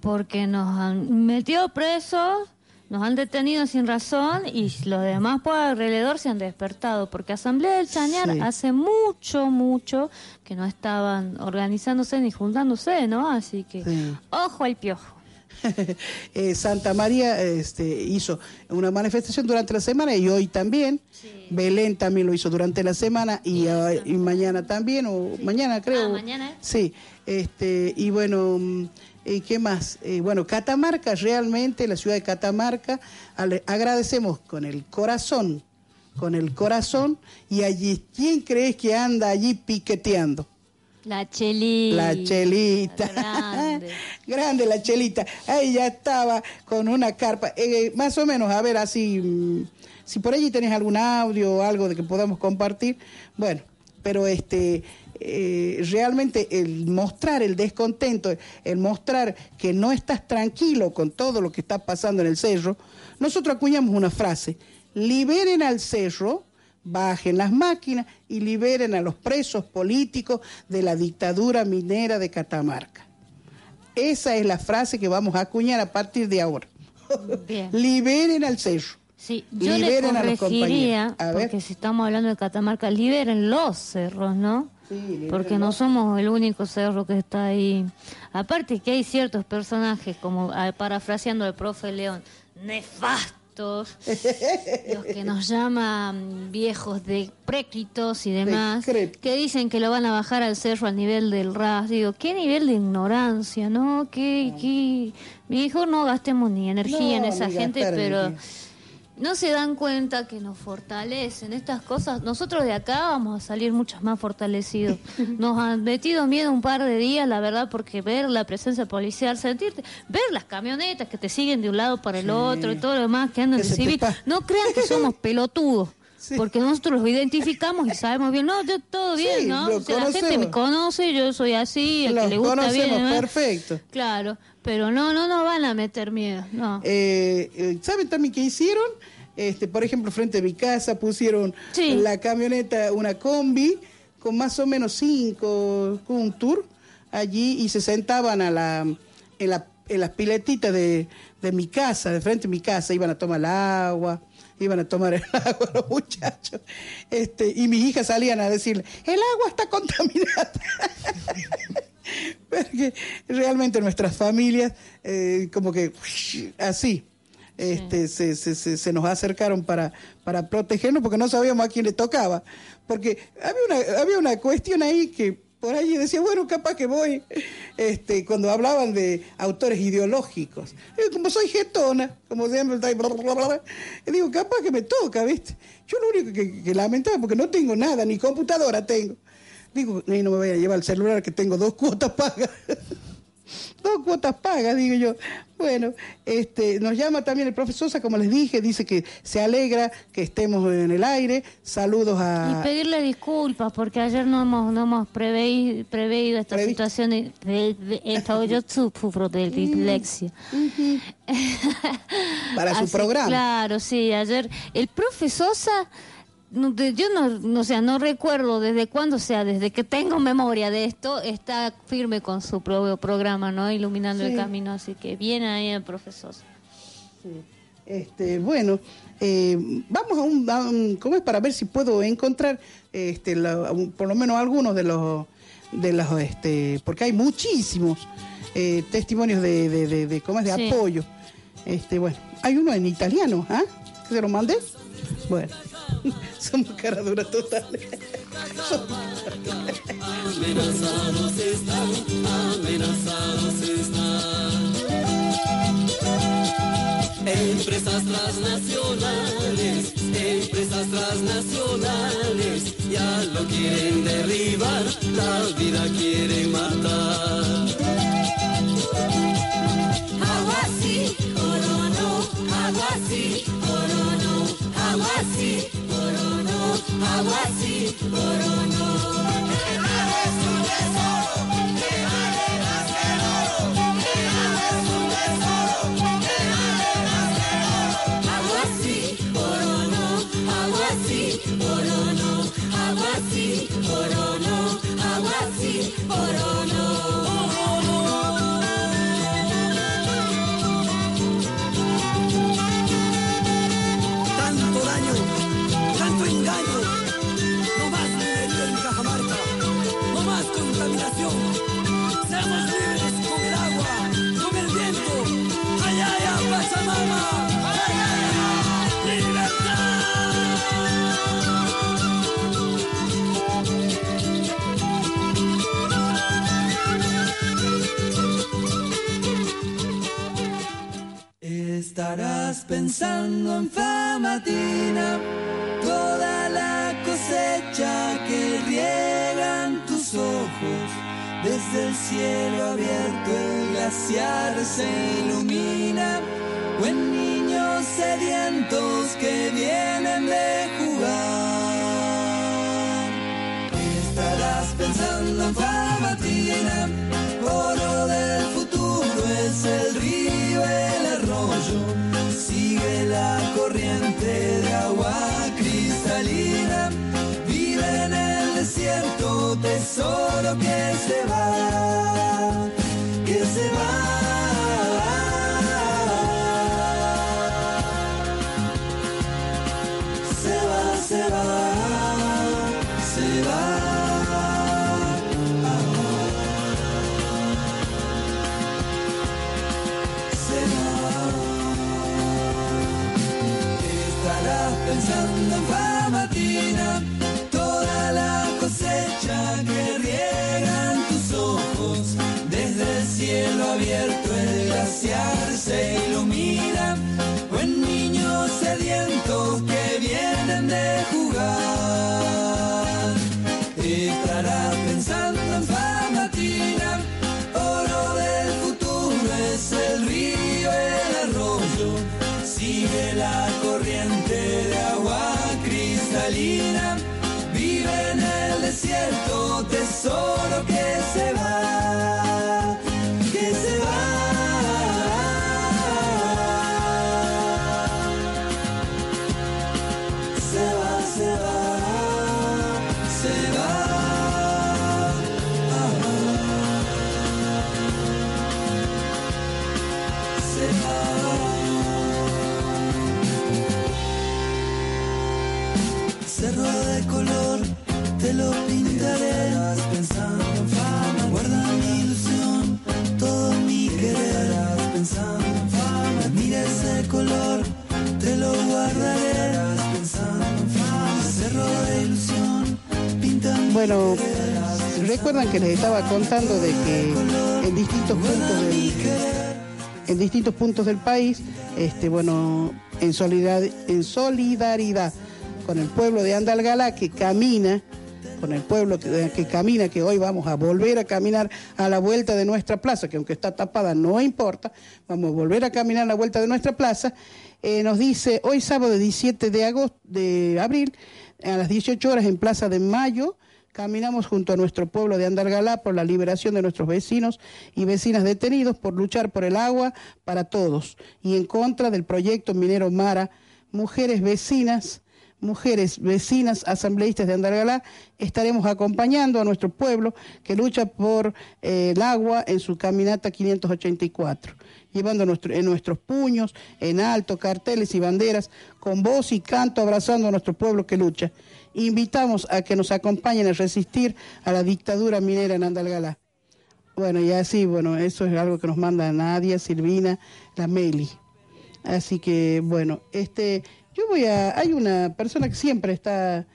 Porque nos han metido presos, nos han detenido sin razón y los demás por alrededor se han despertado. Porque Asamblea del Chañar Sí. hace mucho, mucho que no estaban organizándose ni juntándose, ¿no? Así que, ojo al piojo. <laughs> eh, Santa María este, hizo una manifestación durante la semana y hoy también. Belén también lo hizo durante la semana y, y mañana también, o mañana creo. Ah, mañana. Sí, este, y bueno, ¿y ¿qué más? Eh, bueno, Catamarca, realmente, la ciudad de Catamarca, agradecemos con el corazón, con el corazón, y allí, ¿quién crees que anda allí piqueteando? La chelita. La chelita. Grande. <laughs> Grande la chelita. Ahí ya estaba con una carpa. Eh, más o menos, a ver, así, mm, si por allí tenés algún audio o algo de que podamos compartir, bueno, pero este, eh, realmente el mostrar el descontento, el mostrar que no estás tranquilo con todo lo que está pasando en el cerro, nosotros acuñamos una frase, liberen al cerro, bajen las máquinas y liberen a los presos políticos de la dictadura minera de Catamarca. Esa es la frase que vamos a acuñar a partir de ahora. <laughs> Liberen al cerro. Sí, yo le liberen a los corregiría, compañeros. A ver. porque si estamos hablando de Catamarca, liberen los cerros, ¿no? Porque no somos el único cerro que está ahí. Aparte que hay ciertos personajes, como parafraseando al profe León, nefastos, <laughs> los que nos llaman viejos decrépitos y demás, que dicen que lo van a bajar al cerro al nivel del ras. Digo, ¿qué nivel de ignorancia, no? ¿Qué, qué? Mejor no gastemos ni energía en esa gente, pero energía. No se dan cuenta que nos fortalecen estas cosas. Nosotros de acá vamos a salir muchos más fortalecidos. <laughs> Nos han metido miedo un par de días, la verdad, porque ver la presencia policial, sentirte, ver las camionetas que te siguen de un lado para el otro y todo lo demás que andan de civil. No crean que <laughs> somos pelotudos. Porque nosotros los identificamos y sabemos bien, no, yo todo bien, Sí, ¿no? O sea, la gente me conoce, yo soy así, el Los que le gusta bien. perfecto. Claro, pero no, no nos van a meter miedo, no. Eh, eh, ¿Saben también qué hicieron? Este, por ejemplo, frente a mi casa pusieron la camioneta, una combi, con más o menos cinco, con un tour allí y se sentaban a la, en, la, en las piletitas de, de mi casa, de frente a mi casa, iban a tomar el agua, iban a tomar el <laughs> agua los muchachos. Este, y mis hijas salían a decirle, el agua está contaminada. <laughs> <laughs> Porque realmente nuestras familias, eh, como que así, este, se, se, se, se nos acercaron para, para protegernos porque no sabíamos a quién le tocaba. Porque había una, había una cuestión ahí que por ahí decía, bueno, capaz que voy, este, cuando hablaban de autores ideológicos. Digo, como soy getona, como siempre, bla, bla, bla, digo, capaz que me toca, ¿viste? Yo lo único que, que lamentaba, porque no tengo nada, ni computadora tengo. Digo, "Ni no me voy a llevar el celular que tengo dos cuotas pagas. <laughs> dos cuotas pagas, digo yo. Bueno, este, nos llama también el profesor Sosa, como les dije, dice que se alegra que estemos en el aire. Saludos Y a... pedirle disculpas porque ayer no hemos no hemos preveí- preveído esta situación de, de, de- esta- <laughs> yo sufro de dislexia. <laughs> Para su Así, programa. Claro, sí, ayer el profe Sosa no, yo no, no, o sea, no recuerdo desde cuándo, o sea, desde que tengo memoria de esto, está firme con su propio programa, ¿no? Iluminando Sí. el camino, así que bien ahí el profe Sosa. Este, bueno, eh, vamos a un, a un- ¿cómo es? Para ver si puedo encontrar, este, la- un- por lo menos algunos de los, de los, este, porque hay muchísimos eh, testimonios de, de, de, de- ¿cómo es? De Sí. apoyo. Este, bueno, hay uno en italiano, ¿ah? ¿Que se lo mandé? Bueno, <laughs> somos cara dura total. Amenazados están, amenazados están. Empresas transnacionales, empresas transnacionales, ya lo quieren derribar, la vida quieren matar. Agua agua así, corono, agua así, corono, agua así, corono. Pensando en famatina, toda la cosecha que riegan tus ojos. Desde el cielo abierto el glaciar se ilumina, o en niños sedientos que vienen de jugar. Estarás pensando en famatina, oro del futuro es el río, el arroyo. La corriente de agua cristalina. Vive en el desierto, tesoro que se va, que se va. Se va, se va, el glaciar de color, te lo pintaré. pensando en fama, guarda mi ilusión, todo mi querer. pensando en fama, mira ese color, te lo guardaré. pensando en fama, cerro de ilusión, pinta mi Bueno, recuerdan que les estaba contando de que en distintos puntos del, en distintos puntos del país, este, bueno, en solidaridad, en solidaridad con el pueblo de Andalgalá que camina, con el pueblo que, camina, que hoy vamos a volver a caminar a la vuelta de nuestra plaza, que aunque está tapada no importa, vamos a volver a caminar a la vuelta de nuestra plaza, eh, nos dice hoy sábado 17 de agosto, de abril, a las 18 horas en Plaza de Mayo, Caminamos junto a nuestro pueblo de Andalgalá por la liberación de nuestros vecinos y vecinas detenidos por luchar por el agua para todos y en contra del proyecto minero Mara. Mujeres vecinas, mujeres vecinas asambleístas de Andalgalá, estaremos acompañando a nuestro pueblo que lucha por eh, el agua en su caminata 584 llevando nuestro, en nuestros puños, en alto, carteles y banderas, con voz y canto abrazando a nuestro pueblo que lucha. Invitamos a que nos acompañen a resistir a la dictadura minera en Andalgalá. Bueno, y así, bueno, eso es algo que nos manda Nadia, Silvina, la Meli. Así que, bueno, este, yo voy a, hay una persona que siempre está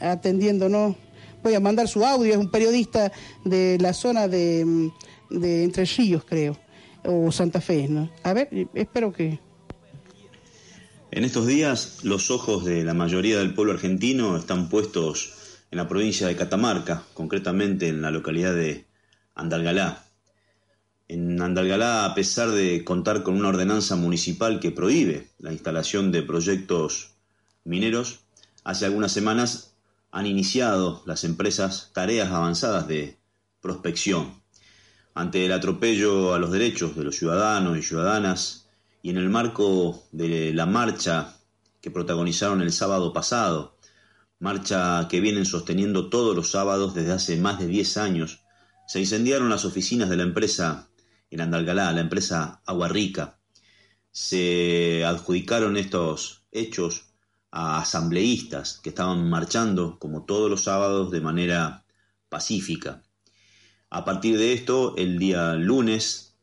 atendiéndonos, voy a mandar su audio, es un periodista de la zona de, de Entre Ríos, creo o Santa Fe, ¿no? A ver, espero que... En estos días los ojos de la mayoría del pueblo argentino están puestos en la provincia de Catamarca, concretamente en la localidad de Andalgalá. En Andalgalá, a pesar de contar con una ordenanza municipal que prohíbe la instalación de proyectos mineros, hace algunas semanas han iniciado las empresas tareas avanzadas de prospección. Ante el atropello a los derechos de los ciudadanos y ciudadanas y en el marco de la marcha que protagonizaron el sábado pasado, marcha que vienen sosteniendo todos los sábados desde hace más de 10 años, se incendiaron las oficinas de la empresa en Andalgalá, la empresa Agua Rica. Se adjudicaron estos hechos a asambleístas que estaban marchando, como todos los sábados, de manera pacífica. A partir de esto, el día lunes,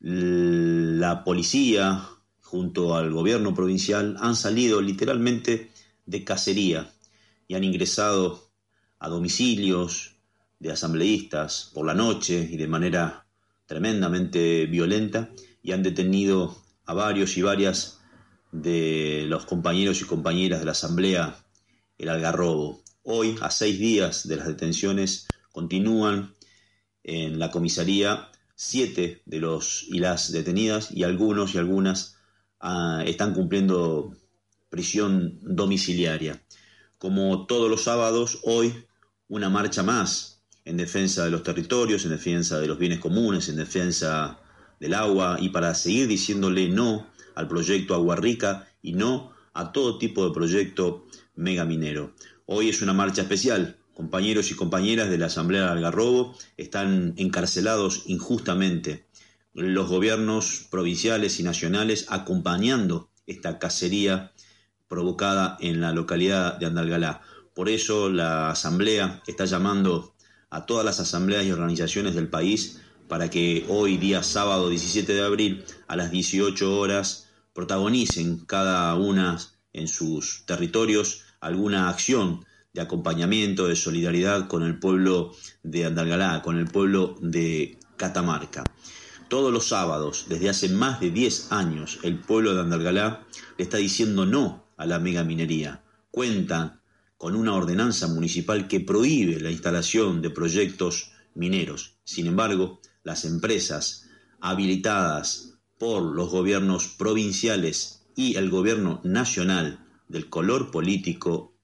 la policía, junto al gobierno provincial, han salido literalmente de cacería y han ingresado a domicilios de asambleístas por la noche y de manera tremendamente violenta y han detenido a varios y varias de los compañeros y compañeras de la Asamblea El Algarrobo. Hoy, a seis días de las detenciones, continúan en la comisaría siete de los y las detenidas y algunos y algunas ah, están cumpliendo prisión domiciliaria. Como todos los sábados, hoy una marcha más en defensa de los territorios, en defensa de los bienes comunes, en defensa del agua y para seguir diciéndole no al proyecto Agua Rica y no a todo tipo de proyecto megaminero. Hoy es una marcha especial. Compañeros y compañeras de la Asamblea de Algarrobo están encarcelados injustamente. Los gobiernos provinciales y nacionales acompañando esta cacería provocada en la localidad de Andalgalá. Por eso la Asamblea está llamando a todas las asambleas y organizaciones del país para que hoy, día sábado 17 de abril, a las 18 horas, protagonicen cada una en sus territorios alguna acción de acompañamiento, de solidaridad con el pueblo de Andalgalá, con el pueblo de Catamarca. Todos los sábados, desde hace más de 10 años, el pueblo de Andalgalá le está diciendo no a la megaminería. Cuentan con una ordenanza municipal que prohíbe la instalación de proyectos mineros. Sin embargo, las empresas habilitadas por los gobiernos provinciales y el gobierno nacional del color político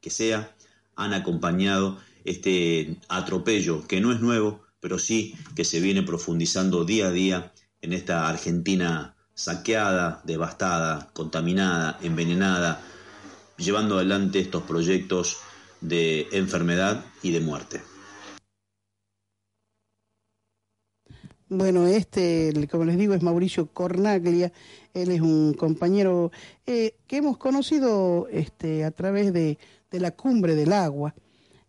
que sea, han acompañado este atropello que no es nuevo, pero sí que se viene profundizando día a día en esta Argentina saqueada, devastada, contaminada, envenenada, llevando adelante estos proyectos de enfermedad y de muerte. Bueno, este, como les digo, es Mauricio Cornaglia. Él es un compañero eh, que hemos conocido este, a través de, la cumbre del agua.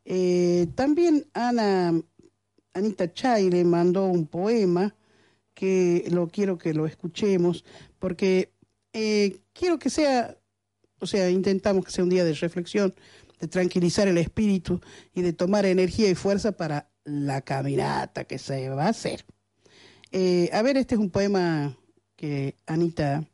Eh, también Ana, Anita Chay le mandó un poema que lo quiero que lo escuchemos porque eh, quiero que sea, o sea, intentamos que sea un día de reflexión, de tranquilizar el espíritu y de tomar energía y fuerza para la caminata que se va a hacer. Eh, a ver, este es un poema que Anita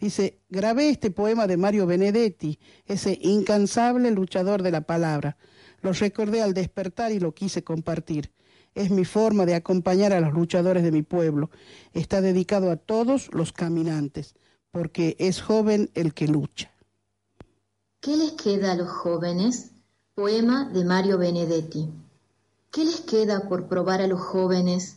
dice, grabé este poema de Mario Benedetti, ese incansable luchador de la palabra. Lo recordé al despertar y lo quise compartir. Es mi forma de acompañar a los luchadores de mi pueblo. Está dedicado a todos los caminantes, porque es joven el que lucha. ¿Qué les queda a los jóvenes? Poema de Mario Benedetti. ¿Qué les queda por probar a los jóvenes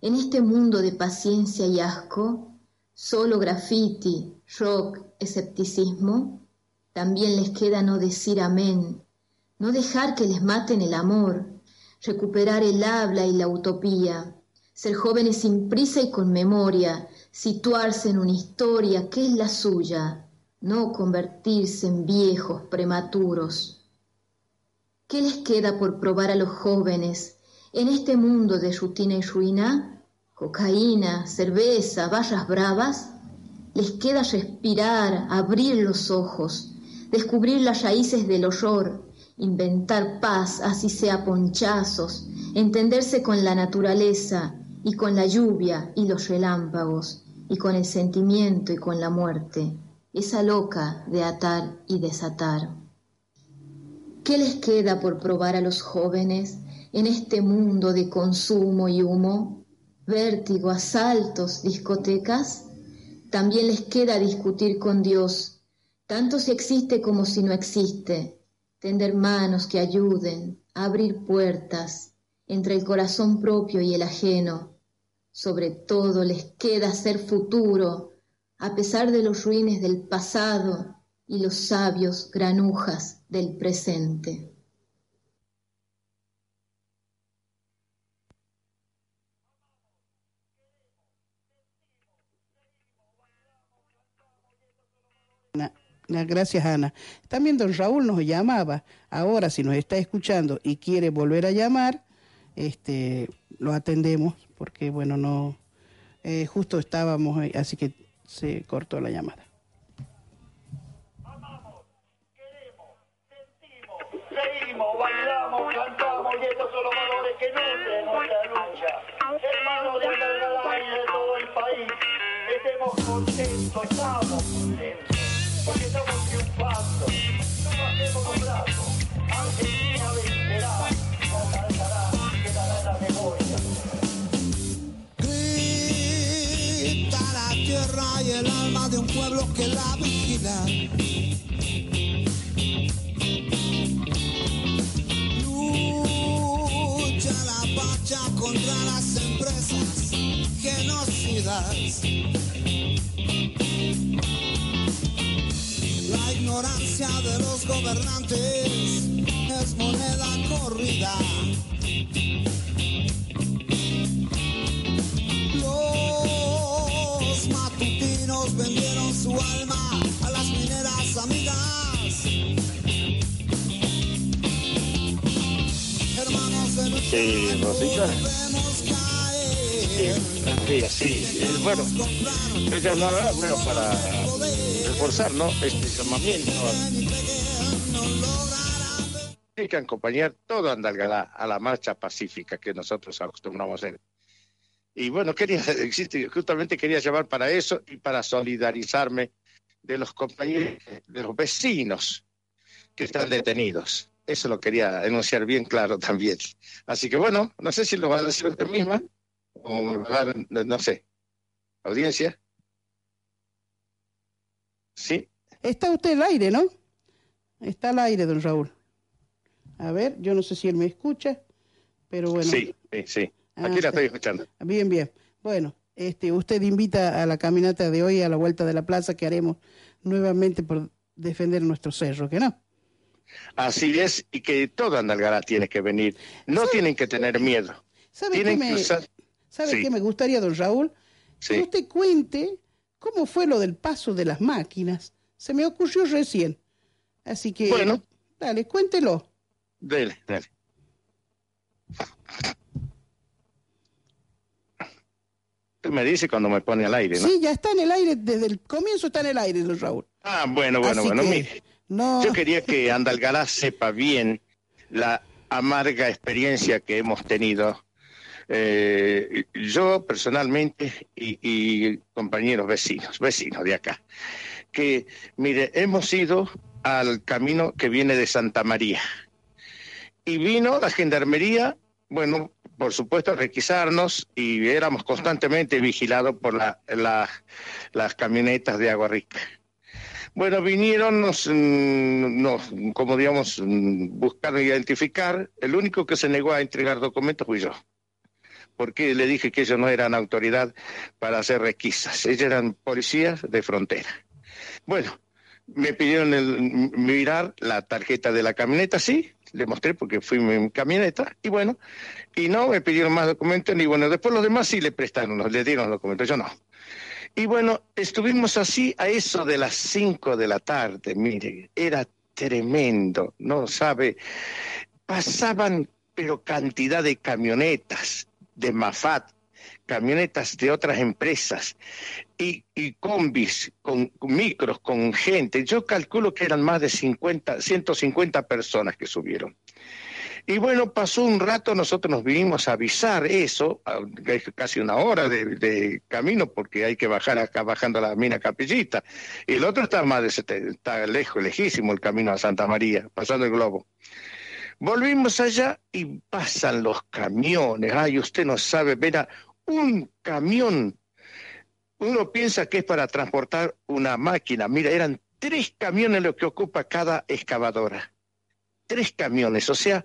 en este mundo de paciencia y asco, solo graffiti, rock, escepticismo, también les queda no decir amén, no dejar que les maten el amor, recuperar el habla y la utopía, ser jóvenes sin prisa y con memoria, situarse en una historia que es la suya, no convertirse en viejos prematuros. ¿Qué les queda por probar a los jóvenes en este mundo de rutina y ruina? cocaína, cerveza, barras bravas, les queda respirar, abrir los ojos, descubrir las raíces del horror, inventar paz, así sea ponchazos, entenderse con la naturaleza y con la lluvia y los relámpagos, y con el sentimiento y con la muerte. Esa loca de atar y desatar. ¿Qué les queda por probar a los jóvenes en este mundo de consumo y humo? Vértigo, asaltos, discotecas. También les queda discutir con Dios, tanto si existe como si no existe, tender manos que ayuden, abrir puertas entre el corazón propio y el ajeno. Sobre todo les queda ser futuro, a pesar de los ruines del pasado y los sabios granujas del presente. Gracias, Ana. También don Raúl nos llamaba. Ahora, si nos está escuchando y quiere volver a llamar, este, lo atendemos, porque, bueno, no. eh, justo estábamos, ahí, así que se cortó la llamada. Seguimos, bailamos, cantamos y estos son los valores que de y de todo el país, contentos, estamos contentos, porque estamos alma de un pueblo que la vigila. Lucha la pacha contra las empresas genocidas. La ignorancia de los gobernantes es moneda corrida. Sí, Rosita. caer. Sí, sí. Eh, Bueno, no era bueno para reforzar, ¿no? Este llamamiento. Hay que acompañar todo Andalgalá a la marcha pacífica que nosotros acostumbramos a hacer. Y bueno, quería, justamente quería llamar para eso y para solidarizarme de los compañeros, de los vecinos que están detenidos. Eso lo quería enunciar bien claro también. Así que bueno, no sé si lo va a decir usted misma o me va a dar, no sé, audiencia. Sí, Está usted al aire, ¿no? Está al aire, don Raúl. A ver, yo no sé si él me escucha, pero bueno. sí, sí, sí. Ah, Aquí la estoy escuchando. Bien, bien. Bueno, este, usted invita a la caminata de hoy a la vuelta de la plaza que haremos nuevamente por defender nuestro cerro, ¿que no? Así es, y que todo Andalgalá tiene que venir. No tienen que tener miedo. ¿Sabe qué Tienen me, que usar. ¿sabe Sí. qué me gustaría, don Raúl? Sí. Que usted cuente cómo fue lo del paso de las máquinas. Se me ocurrió recién. Así que, Bueno. dale, cuéntelo. Dele. Usted me dice cuando me pone al aire, ¿no? Sí, ya está en el aire, desde el comienzo está en el aire, don Raúl. Ah, bueno, bueno, Así bueno, que, mire. No, Yo quería que Andalgalá sepa bien la amarga experiencia que hemos tenido. eh, yo personalmente y, compañeros vecinos, vecinos de acá, que, mire, hemos ido al camino que viene de Santa María. Y vino la gendarmería, bueno, por supuesto, a requisarnos y éramos constantemente vigilados por la- las camionetas de Agua Rica. Bueno, vinieron, nos, mm, nos, como digamos, mm, buscaron identificar. El único que se negó a entregar documentos fui yo. Porque le dije que ellos no eran autoridad para hacer requisas. Ellos eran policías de frontera. Bueno, me pidieron el- m- mirar la tarjeta de la camioneta, sí, le mostré porque fui en mi camioneta, y bueno, y no me pidieron más documentos, ni bueno, después los demás sí le prestaron, le dieron los documentos, yo no. Y bueno, estuvimos así a eso de las 5 de la tarde, mire, era tremendo, no sabe, pasaban pero cantidad de camionetas de Mafat, camionetas de otras empresas y, combis con, con micros, con gente. Yo calculo que eran más de 50, 150 personas que subieron. Y bueno, pasó un rato, nosotros nos vinimos a avisar eso, casi una hora de, camino, porque hay que bajar acá bajando la mina Capillita. Y el otro está más de lejos, lejísimo el camino a Santa María, pasando el globo. Volvimos allá y pasan los camiones. Ay, usted no sabe, verá, un camión. Uno piensa que es para transportar una máquina. Mira, eran tres camiones lo que ocupa cada excavadora. Tres camiones, o sea,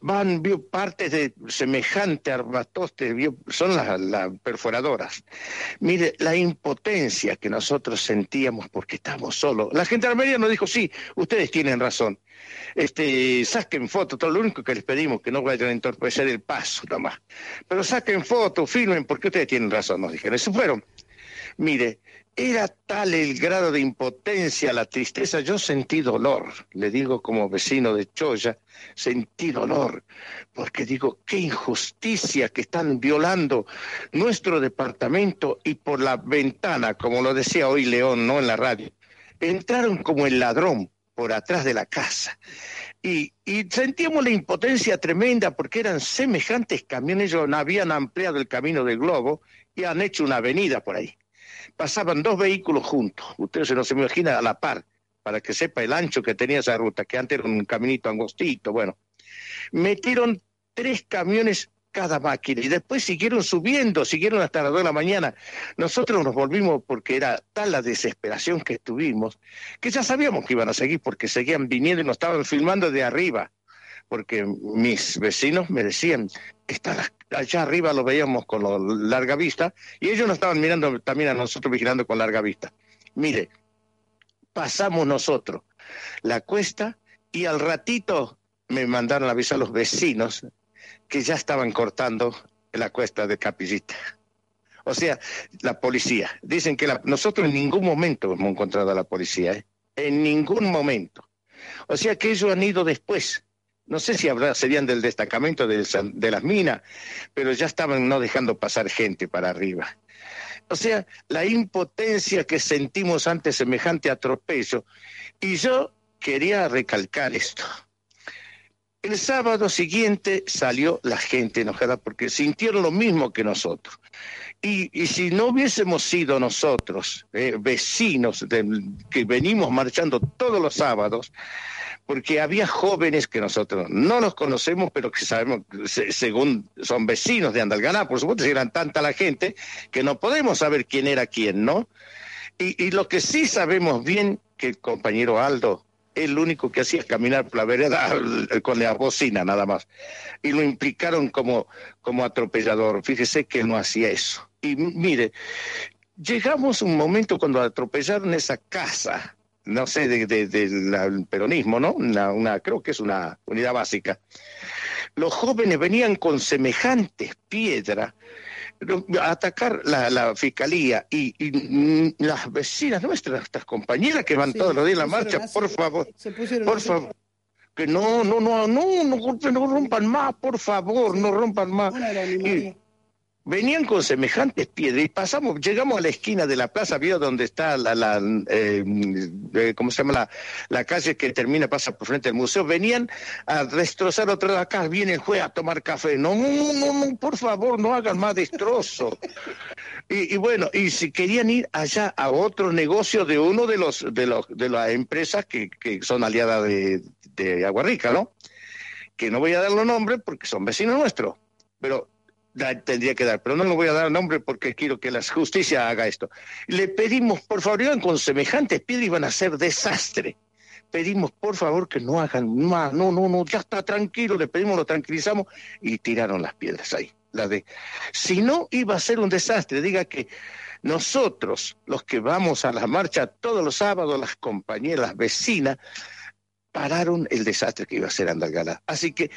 van vio, partes de semejante armatoste, vio, son las, perforadoras. Mire, la impotencia que nosotros sentíamos porque estamos solos. La gente Armenia nos dijo, sí, ustedes tienen razón. Este, saquen fotos, todo lo único que les pedimos que no vayan a entorpecer el paso nomás. Pero saquen fotos, filmen, porque ustedes tienen razón, nos dijeron. Eso fueron. Mire, era tal el grado de impotencia, la tristeza, yo sentí dolor, le digo como vecino de Choya, sentí dolor, porque digo, qué injusticia que están violando nuestro departamento y por la ventana, como lo decía hoy León, no en la radio, entraron como el ladrón por atrás de la casa. Y, sentíamos la impotencia tremenda porque eran semejantes camiones, ellos habían ampliado el camino del globo y han hecho una avenida por ahí pasaban dos vehículos juntos, usted se no se me imagina a la par, para que sepa el ancho que tenía esa ruta, que antes era un caminito angostito, bueno. Metieron tres camiones cada máquina y después siguieron subiendo, siguieron hasta las dos de la mañana. Nosotros nos volvimos porque era tal la desesperación que tuvimos, que ya sabíamos que iban a seguir porque seguían viniendo y nos estaban filmando de arriba, porque mis vecinos me decían, están allá arriba lo veíamos con larga vista y ellos nos estaban mirando también a nosotros vigilando con larga vista. Mire, pasamos nosotros la cuesta y al ratito me mandaron a avisar a los vecinos que ya estaban cortando la cuesta de Capillita. O sea, la policía. Dicen que nosotros en ningún momento hemos encontrado a la policía, ¿eh? en ningún momento. O sea que ellos han ido después. No sé si habrá, serían del destacamento de, de las minas, pero ya estaban no dejando pasar gente para arriba. O sea, la impotencia que sentimos ante semejante atropello. Y yo quería recalcar esto. El sábado siguiente salió la gente enojada porque sintieron lo mismo que nosotros. Y, si no hubiésemos sido nosotros, eh, vecinos del- que venimos marchando todos los sábados, porque había jóvenes que nosotros no los conocemos, pero que sabemos, se- según son vecinos de Andalgalá, por supuesto, eran tanta la gente, que no podemos saber quién era quién, ¿no? Y, y lo que sí sabemos bien, que el compañero Aldo, el único que hacía caminar por la vereda <laughs> con la bocina nada más. Y lo implicaron como, como atropellador. Fíjese que no hacía eso. Y mire, llegamos un momento cuando atropellaron esa casa, no sé, del de, de peronismo, ¿no? Una, creo que es una unidad básica. Los jóvenes venían con semejantes piedras atacar la, la fiscalía y, y, mm, las vecinas nuestras, nuestras compañeras que van Sí, todos los días a la marcha, así, por favor, por así. favor. Que no, no, no, no, no, rompan más, por favor, no rompan más. Una era Ana Y María. Venían con semejantes piedras y pasamos, llegamos a la esquina de la plaza, vio donde está la, eh, eh, ¿cómo se llama? La, calle que termina, pasa por frente del museo. Venían a destrozar otra vez acá, viene el juez a tomar café. No, no, no, no, por favor, no hagan más destrozo. Y, y bueno, y si querían ir allá a otro negocio de uno de los de los de las empresas que, que son aliadas de, de Aguarrica, ¿no? Que no voy a dar los nombres porque son vecinos nuestros, pero tendría que dar, pero no le voy a dar nombre porque quiero que la justicia haga esto. Le pedimos, por favor, iban con semejantes piedras iban a hacer desastre. Pedimos, por favor, que no hagan más, no, no, no, ya está tranquilo, le pedimos, lo tranquilizamos y tiraron las piedras ahí. La de, si no, iba a ser un desastre. Diga que nosotros, los que vamos a la marcha todos los sábados, las compañeras, las vecinas, pararon el desastre que iba a ser Andalgalá. Así que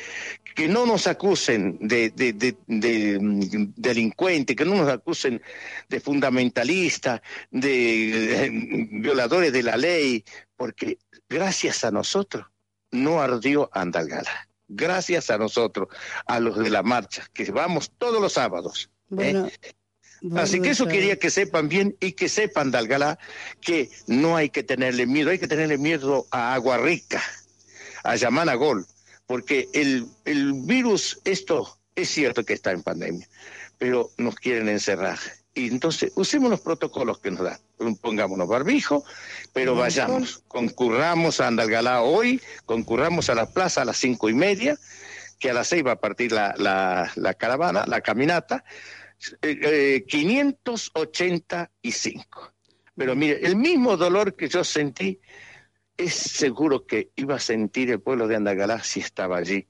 que no nos acusen de, de, mm, delincuentes, que no nos acusen de fundamentalistas, de, de violadores de la ley, porque gracias a nosotros no ardió Andalgalá. Gracias a nosotros, a los de la marcha, que vamos todos los sábados. ¿eh? Bueno, Así que eso quería que sepan bien y que sepan, Dalgalá, que no hay que tenerle miedo, hay que tenerle miedo a Agua Rica, a Yamana Gol, porque el, el virus, esto es cierto que está en pandemia, pero nos quieren encerrar. Y entonces usemos los protocolos que nos dan. Pongámonos barbijo, pero vayamos, concurramos a Andalgalá hoy, concurramos a la plaza a las cinco y media, que a las seis va a partir la, la, la caravana, la caminata, eh, eh, 585. Pero mire, el mismo dolor que yo sentí, es seguro que iba a sentir el pueblo de Andalgalá si estaba allí,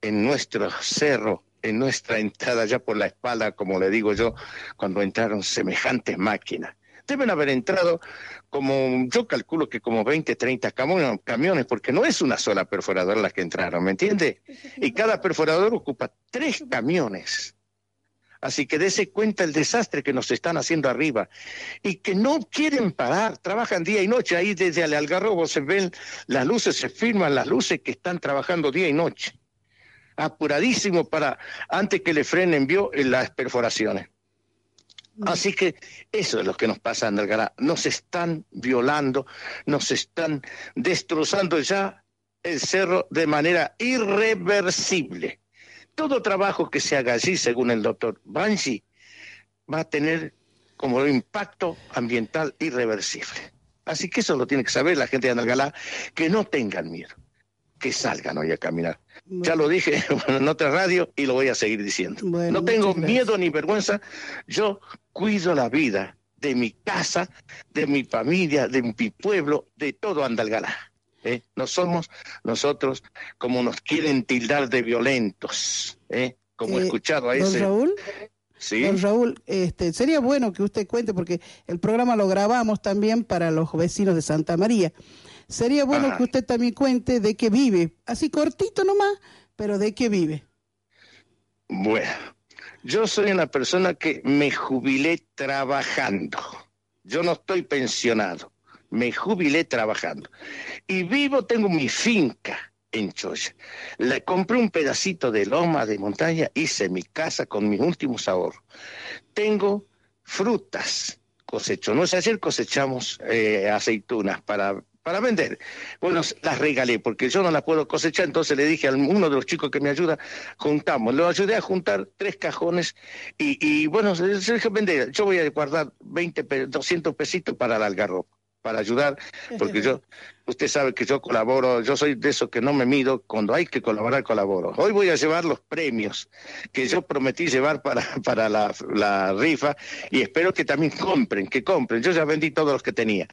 en nuestro cerro, en nuestra entrada ya por la espalda, como le digo yo, cuando entraron semejantes máquinas. Deben haber entrado como, yo calculo que como 20, 30 camo- camiones, porque no es una sola perforadora la que entraron, ¿me entiende? Y cada perforador ocupa tres camiones. Así que dése cuenta el desastre que nos están haciendo arriba y que no quieren parar, trabajan día y noche. Ahí desde el Algarrobo se ven las luces, se firman las luces que están trabajando día y noche. Apuradísimo para, antes que le frenen, vio en las perforaciones. Así que eso es lo que nos pasa en Andalgalá. Nos están violando, nos están destrozando ya el cerro de manera irreversible. Todo trabajo que se haga allí, según el doctor Banji, va a tener como impacto ambiental irreversible. Así que eso lo tiene que saber la gente de Andalgalá, que no tengan miedo, que salgan hoy a caminar. Ya lo dije <laughs> en otra radio y lo voy a seguir diciendo. Bueno, no tengo miedo ni vergüenza, yo cuido la vida de mi casa, de mi familia, de mi pueblo, de todo Andalgalá. ¿Eh? No somos nosotros como nos quieren tildar de violentos, ¿eh? como he Eh, escuchado a don ese. Raúl, Sí. Don Raúl, este, sería bueno que usted cuente, porque el programa lo grabamos también para los vecinos de Santa María. Sería bueno Ajá. que usted también cuente de qué vive, así cortito nomás, pero de qué vive. Bueno, yo soy una persona que me jubilé trabajando. Yo no estoy pensionado. Me jubilé trabajando. Y vivo, tengo mi finca en Choya. Le compré un pedacito de loma de montaña, hice mi casa con mis últimos ahorros. Tengo frutas, cosecho. No sé, ayer cosechamos eh, aceitunas para, para vender. Bueno, las regalé porque yo no las puedo cosechar, entonces le dije a uno de los chicos que me ayuda, juntamos. Lo ayudé a juntar tres cajones y, bueno, se dije vender. Yo voy a guardar 20, pe- 200 pesitos para el algarrobo para ayudar, porque yo, <laughs> usted sabe que yo colaboro, yo soy de esos que no me mido, cuando hay que colaborar, colaboro. Hoy voy a llevar los premios que yo prometí llevar para, <laughs> para la, la rifa y espero que también compren, que compren. Yo ya vendí todos los que tenía.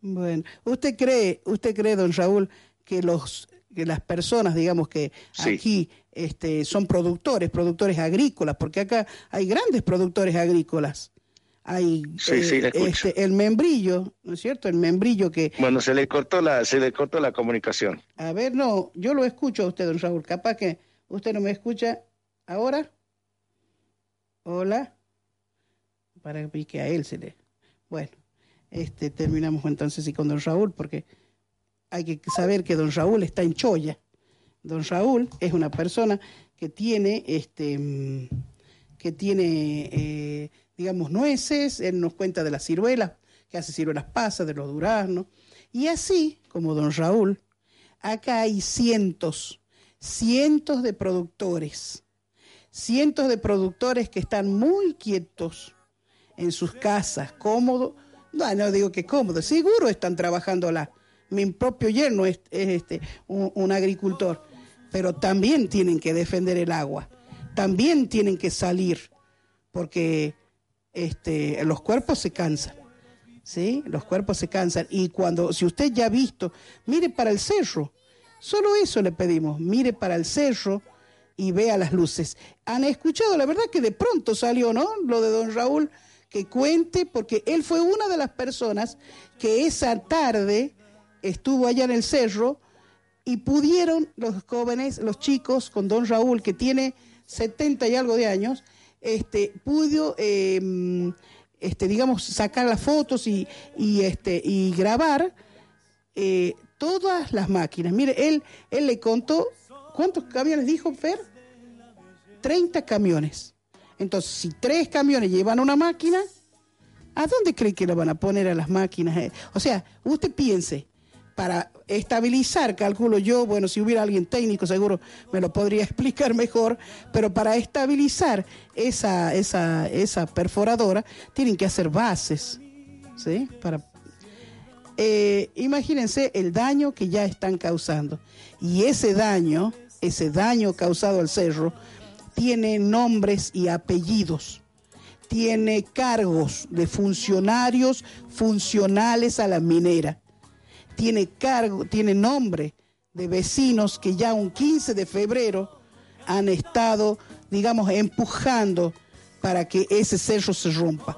Bueno, ¿usted cree, usted cree, don Raúl, que los que las personas, digamos que Sí. aquí este, son productores, productores agrícolas, porque acá hay grandes productores agrícolas. Hay Sí, sí, le escucho. este, el membrillo, ¿no es cierto? El membrillo que, Bueno, se le cortó la, se le cortó la comunicación. a ver, no, yo lo escucho a usted, don Raúl, capaz que usted no me escucha ahora. Hola. Para que a él se le... Bueno, este, terminamos entonces y con don Raúl, porque hay que saber que don Raúl está en Choya. Don Raúl es una persona que tiene, este, mm, que tiene, eh, digamos, nueces, él nos cuenta de las ciruelas, que hace ciruelas pasas, de los duraznos. Y así como don Raúl, acá hay cientos, cientos de productores, cientos de productores que están muy quietos en sus casas, cómodos. No, no digo que cómodos, seguro están trabajando la. Mi propio yerno es, es este, un agricultor, pero también tienen que defender el agua, también tienen que salir, porque este, los cuerpos se cansan. ¿sí? Los cuerpos se cansan. Y cuando, si usted ya ha visto, mire para el cerro. Solo eso le pedimos. Mire para el cerro y vea las luces. Han escuchado, la verdad que de pronto salió, ¿no? Lo de don Raúl, que cuente, porque él fue una de las personas que esa tarde estuvo allá en el cerro y pudieron los jóvenes, los chicos, con don Raúl, que tiene 70 y algo de años, este, pudo, eh, este, digamos, sacar las fotos y, y, este, y grabar eh, todas las máquinas. Mire, él, él le contó, ¿cuántos camiones dijo Fer? 30 camiones. Entonces, si tres camiones llevan una máquina, ¿a dónde cree que la van a poner a las máquinas? Eh, O sea, usted piense, para estabilizar, calculo yo, bueno, si hubiera alguien técnico seguro me lo podría <laughs> explicar mejor, pero para estabilizar esa, esa, esa perforadora tienen que hacer bases, ¿sí? Para, eh, imagínense el daño que ya están causando. Y ese daño, ese daño causado al cerro, tiene nombres y apellidos, tiene cargos de funcionarios funcionales a la minera, tiene cargo, tiene nombre de vecinos que ya un 15 de febrero han estado, digamos, empujando para que ese cerro se rompa.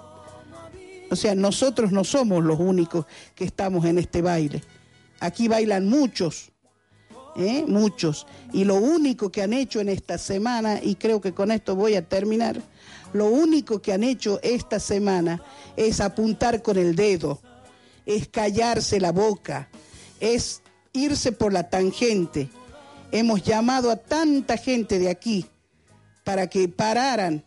O sea, nosotros no somos los únicos que estamos en este baile. Aquí bailan muchos, ¿eh? muchos. Y lo único que han hecho en esta semana, y creo que con esto voy a terminar, lo único que han hecho esta semana es apuntar con el dedo, es callarse la boca, es irse por la tangente. Hemos llamado a tanta gente de aquí para que pararan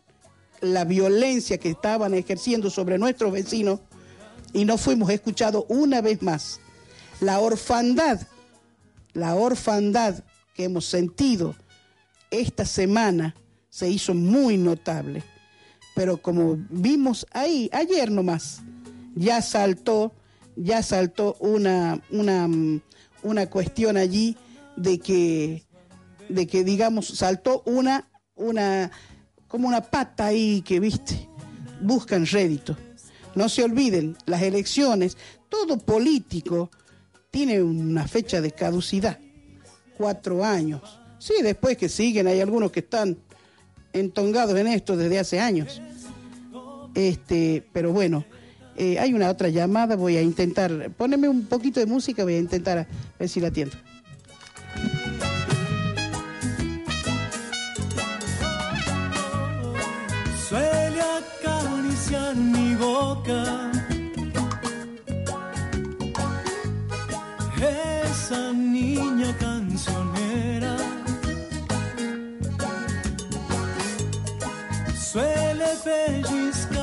la violencia que estaban ejerciendo sobre nuestros vecinos y no fuimos escuchados una vez más. La orfandad, la orfandad que hemos sentido esta semana se hizo muy notable. Pero como vimos ahí, ayer nomás, ya saltó, ya saltó una, una, una cuestión allí de que, de que digamos, saltó una, una, como una pata ahí que, viste, buscan rédito. No se olviden, las elecciones, todo político tiene una fecha de caducidad, cuatro años. Sí, después que siguen, hay algunos que están entongados en esto desde hace años. Este, pero bueno, eh, hay una otra llamada, voy a intentar, poneme un poquito de música, voy a intentar a ver si la atiendo. suele acariciar mi boca. Esa niña cancionera suele pellizcarme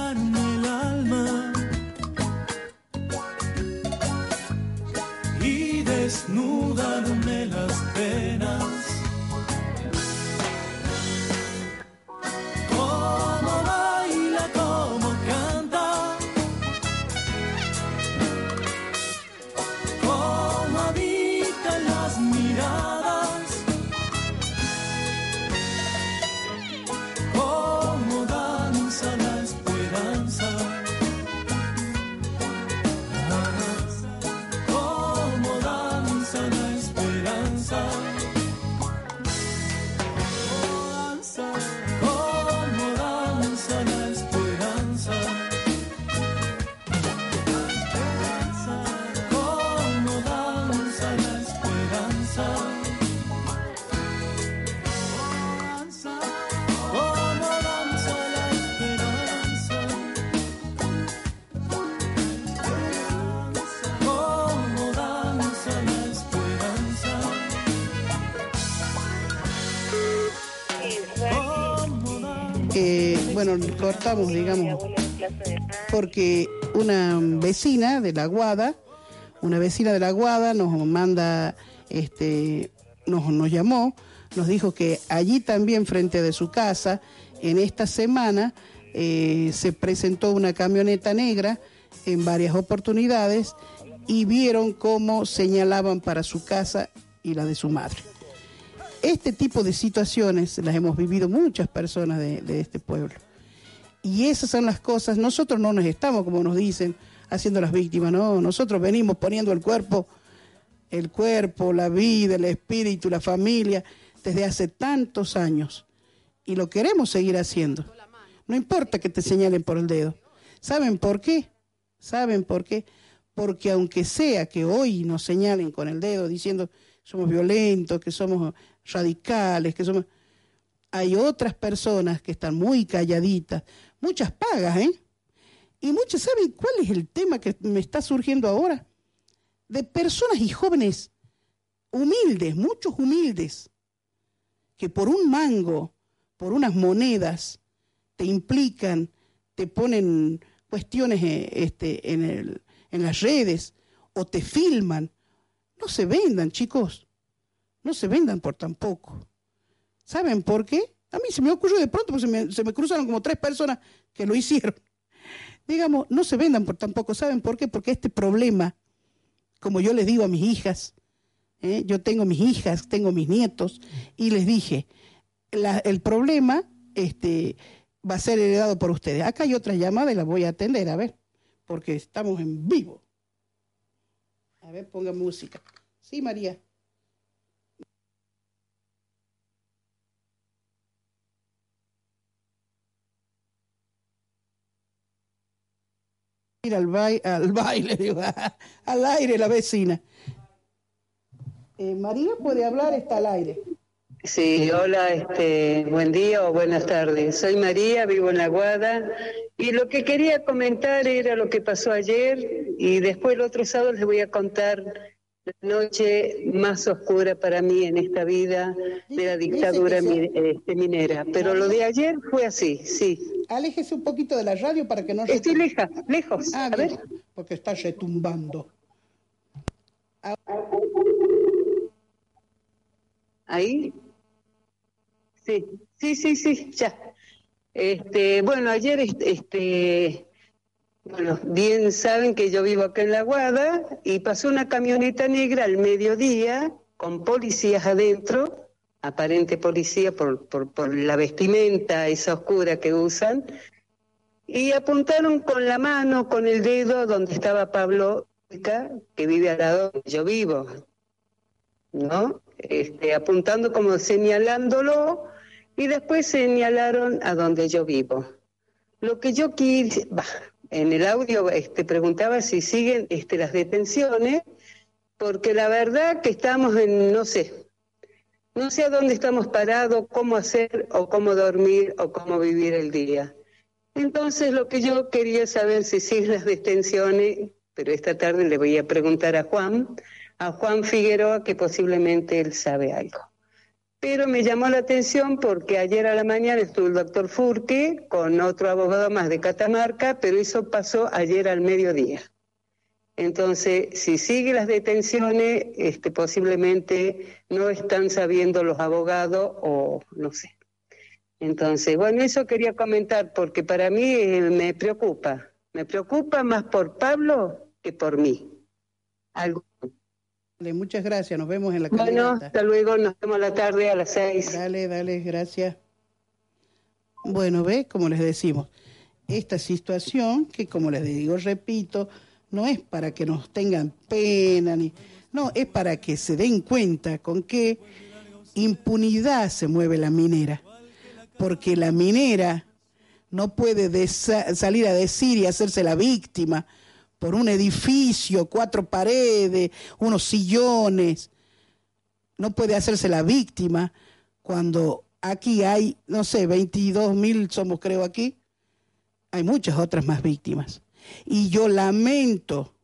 bueno, cortamos, digamos, porque una vecina de la Guada, una vecina de la Guada nos manda, este, nos, nos llamó, nos dijo que allí también frente de su casa, en esta semana, eh, se presentó una camioneta negra en varias oportunidades y vieron cómo señalaban para su casa y la de su madre. Este tipo de situaciones las hemos vivido muchas personas de, de este pueblo. Y esas son las cosas, nosotros no nos estamos, como nos dicen, haciendo las víctimas, no, nosotros venimos poniendo el cuerpo, el cuerpo, la vida, el espíritu, la familia, desde hace tantos años. Y lo queremos seguir haciendo. No importa que te señalen por el dedo. ¿Saben por qué? ¿Saben por qué? Porque aunque sea que hoy nos señalen con el dedo diciendo que somos violentos, que somos radicales, que somos... Hay otras personas que están muy calladitas, muchas pagas, ¿eh? Y muchas, ¿saben cuál es el tema que me está surgiendo ahora? De personas y jóvenes humildes, muchos humildes, que por un mango, por unas monedas, te implican, te ponen cuestiones eh, este, en, en las redes o te filman. no se vendan, chicos. No se vendan por tan poco. ¿Saben por qué? A mí se me ocurrió de pronto, porque se me, cruzaron como tres personas que lo <laughs> hicieron. Digamos, no se vendan por tan poco. ¿Saben por qué? Porque este problema, como yo les digo a mis hijas, ¿eh? yo tengo mis hijas, tengo mis nietos, y les dije, el problema este, va a ser heredado por ustedes. Acá hay otra llamada y la voy a atender, a ver, porque estamos en vivo. A ver, ponga música. Sí, María. Ir al, bai- al baile, <laughs> al aire la vecina. Eh, María puede hablar, está al aire. Sí, hola, este, buen día o buenas tardes. Soy María, vivo en La Guada y lo que quería comentar era lo que pasó ayer y después el otro sábado les voy a contar la noche más oscura para mí en esta vida de la dictadura mi- este, minera. Pero lo de ayer fue así, sí. Aléjese un poquito de la radio para que no... Estoy leja, lejos. Ah, a bien, ver. porque está retumbando. Ahí. Sí, sí, sí, sí, ya. Este, bueno, ayer este, este, bueno, bien saben que yo vivo acá en La Guada y pasó una camioneta negra al mediodía con policías adentro, aparente policía por, por, por la vestimenta esa oscura que usan, y apuntaron con la mano, con el dedo donde estaba Pablo, que vive al lado donde yo vivo. ¿no? Este, apuntando como señalándolo y después señalaron a donde yo vivo. Lo que yo quise, bah, en el audio este, preguntaba si siguen este, las detenciones, porque la verdad que estamos en, no sé, no sé a dónde estamos parados, cómo hacer o cómo dormir o cómo vivir el día. Entonces lo que yo quería saber si siguen las detenciones, pero esta tarde le voy a preguntar a Juan, a Juan Figueroa, que posiblemente él sabe algo. Pero me llamó la atención porque ayer a la mañana estuvo el doctor Furque con otro abogado más de Catamarca, pero eso pasó ayer al mediodía. Entonces, si sigue las detenciones, este, posiblemente no están sabiendo los abogados o no sé. Entonces, bueno, eso quería comentar porque para mí eh, me preocupa. Me preocupa más por Pablo que por mí. Muchas gracias, nos vemos en la Bueno, caminata. hasta luego, nos vemos la tarde a las seis. Dale, dale, gracias. Bueno, ve, como les decimos, esta situación, que como les digo, repito, no es para que nos tengan pena, ni, no, es para que se den cuenta con qué impunidad se mueve la minera. Porque la minera no puede salir a decir y hacerse la víctima por un edificio, cuatro paredes, unos sillones. No puede hacerse la víctima cuando aquí hay, no sé, 22 mil somos creo aquí. Hay muchas otras más víctimas. Y yo lamento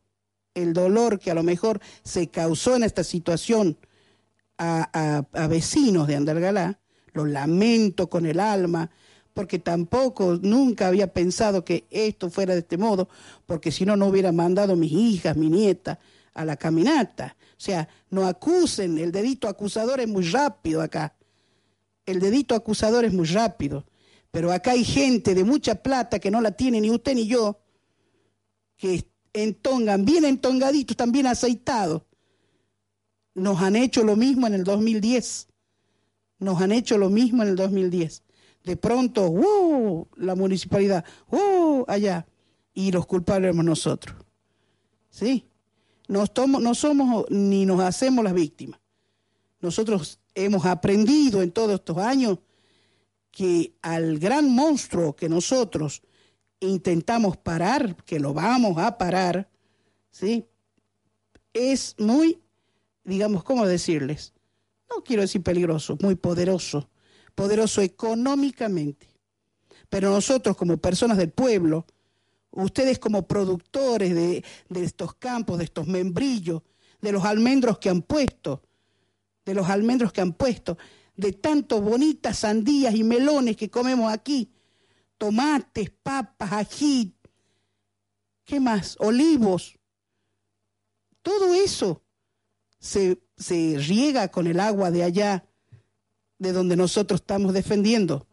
el dolor que a lo mejor se causó en esta situación a, a- vecinos de Andalgalá, lo lamento con el alma, porque tampoco nunca había pensado que esto fuera de este modo, porque si no, no hubiera mandado mis hijas, mi nieta a la caminata. O sea, no acusen, el dedito acusador es muy rápido acá. El dedito acusador es muy rápido. Pero acá hay gente de mucha plata que no la tiene ni usted ni yo, que entongan, bien entongaditos, están bien aceitados. Nos han hecho lo mismo en el 2010. Nos han hecho lo mismo en el 2010. De pronto, ¡uh! la municipalidad, ¡uh! allá. Y los culpables somos nosotros. ¿Sí? Nos tomo- no somos ni nos hacemos las víctimas. Nosotros hemos aprendido en todos estos años que al gran monstruo que nosotros intentamos parar, que lo vamos a parar, ¿sí? Es muy, digamos, ¿cómo decirles? No quiero decir peligroso, muy poderoso, poderoso económicamente. Pero nosotros como personas del pueblo, ustedes como productores de, estos campos, de estos membrillos, de los almendros que han puesto, de los almendros que han puesto, de tanto bonitas sandías y melones que comemos aquí, tomates, papas, ají, ¿qué más? Olivos. Todo eso se, se riega con el agua de allá, de donde nosotros estamos defendiendo.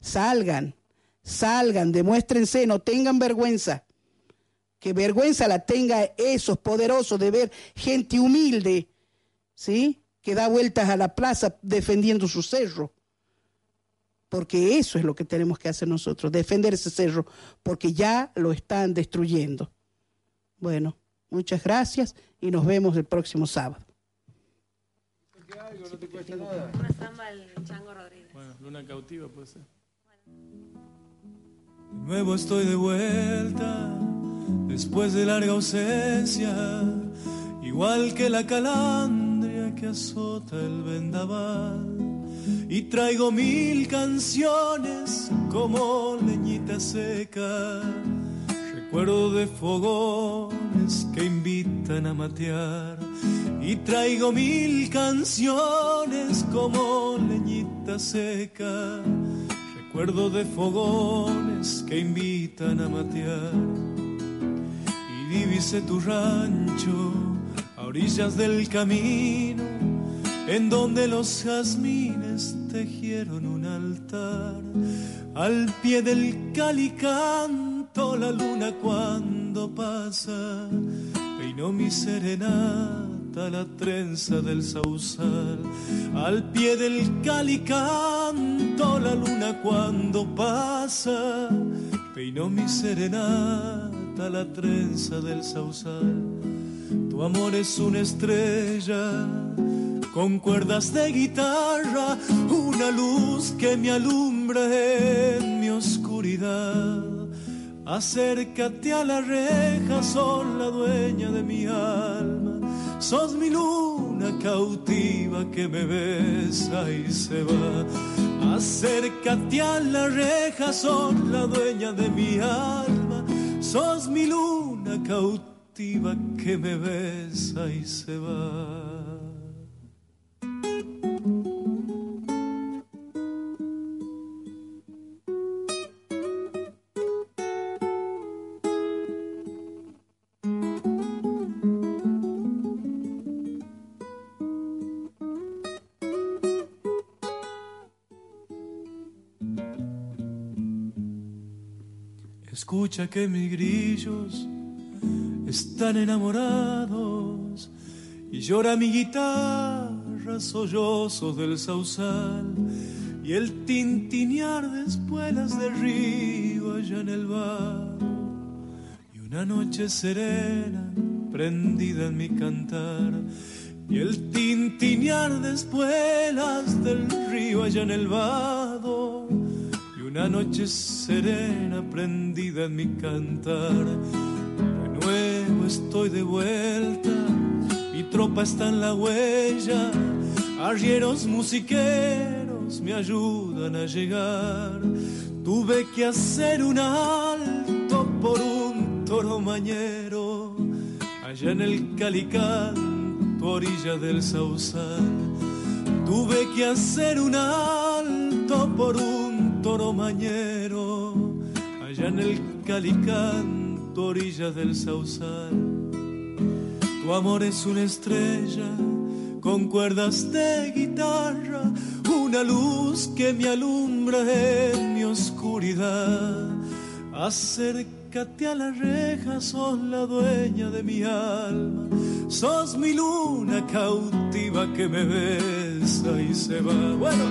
Salgan, salgan, demuéstrense, no tengan vergüenza. Que vergüenza la tenga esos poderosos de ver gente humilde, ¿sí? Que da vueltas a la plaza defendiendo su cerro. Porque eso es lo que tenemos que hacer nosotros, defender ese cerro, porque ya lo están destruyendo. Bueno, muchas gracias y nos vemos el próximo sábado. No te cuesta nada. Una samba al Chango Rodríguez. Bueno, luna cautiva puede ser. De nuevo estoy de vuelta, después de larga ausencia, igual que la calandria que azota el vendaval. Y traigo mil canciones como leñita seca, recuerdo de fogones que invitan a matear. Y traigo mil canciones como leñita seca, recuerdo de fogones que invitan a matear. Y divise tu rancho a orillas del camino, en donde los jazmines tejieron un altar. Al pie del la luna cuando pasa, peinó mi serenata la trenza del sausal. Al pie del calicanto la luna cuando pasa, peinó mi serenata la trenza del sausal. Tu amor es una estrella con cuerdas de guitarra, una luz que me alumbra en mi oscuridad. Acércate a la reja, son la dueña de mi alma. Sos mi luna cautiva que me besa y se va. Acércate a la reja, son la dueña de mi alma. Sos mi luna cautiva que me besa y se va. Escucha que mis grillos están enamorados y llora mi guitarra sollozos del sausal y el tintinear de espuelas de río allá en el bar. Y una noche serena prendida en mi cantar y el tintinear de espuelas del río allá en el vado una noche serena prendida en mi cantar. De nuevo estoy de vuelta mi tropa está en la huella. Arrieros musiqueros me ayudan a llegar. Tuve que hacer un alto por un toro mañero allá en el calicán tu orilla del sausal tuve que hacer un alto por un toro mañero allá en el calicán tu orilla del sausal tu amor es una estrella con cuerdas de guitarra, una luz que me alumbra en mi oscuridad. Acércate a la reja, sos la dueña de mi alma, sos mi luna cautiva que me besa y se va. Bueno,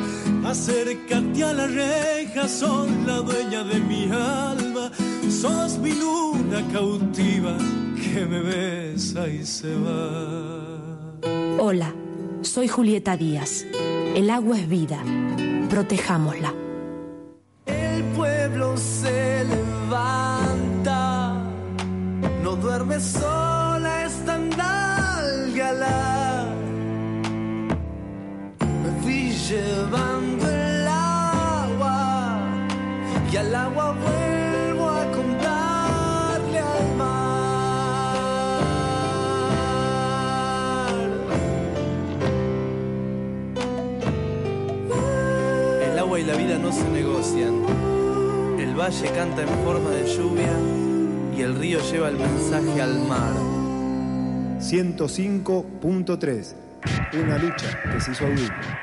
acércate a la reja, sos la dueña de mi alma, sos mi luna cautiva que me besa y se va. Hola, soy Julieta Díaz. El agua es vida. Protejámosla. El pueblo se levanta, no duerme sola, llevando el agua y al agua vuelvo a contarle al El agua y la vida no se negocian. El valle canta en forma de lluvia y el río lleva el mensaje al mar. 105.3. Una lucha que se hizo aguda.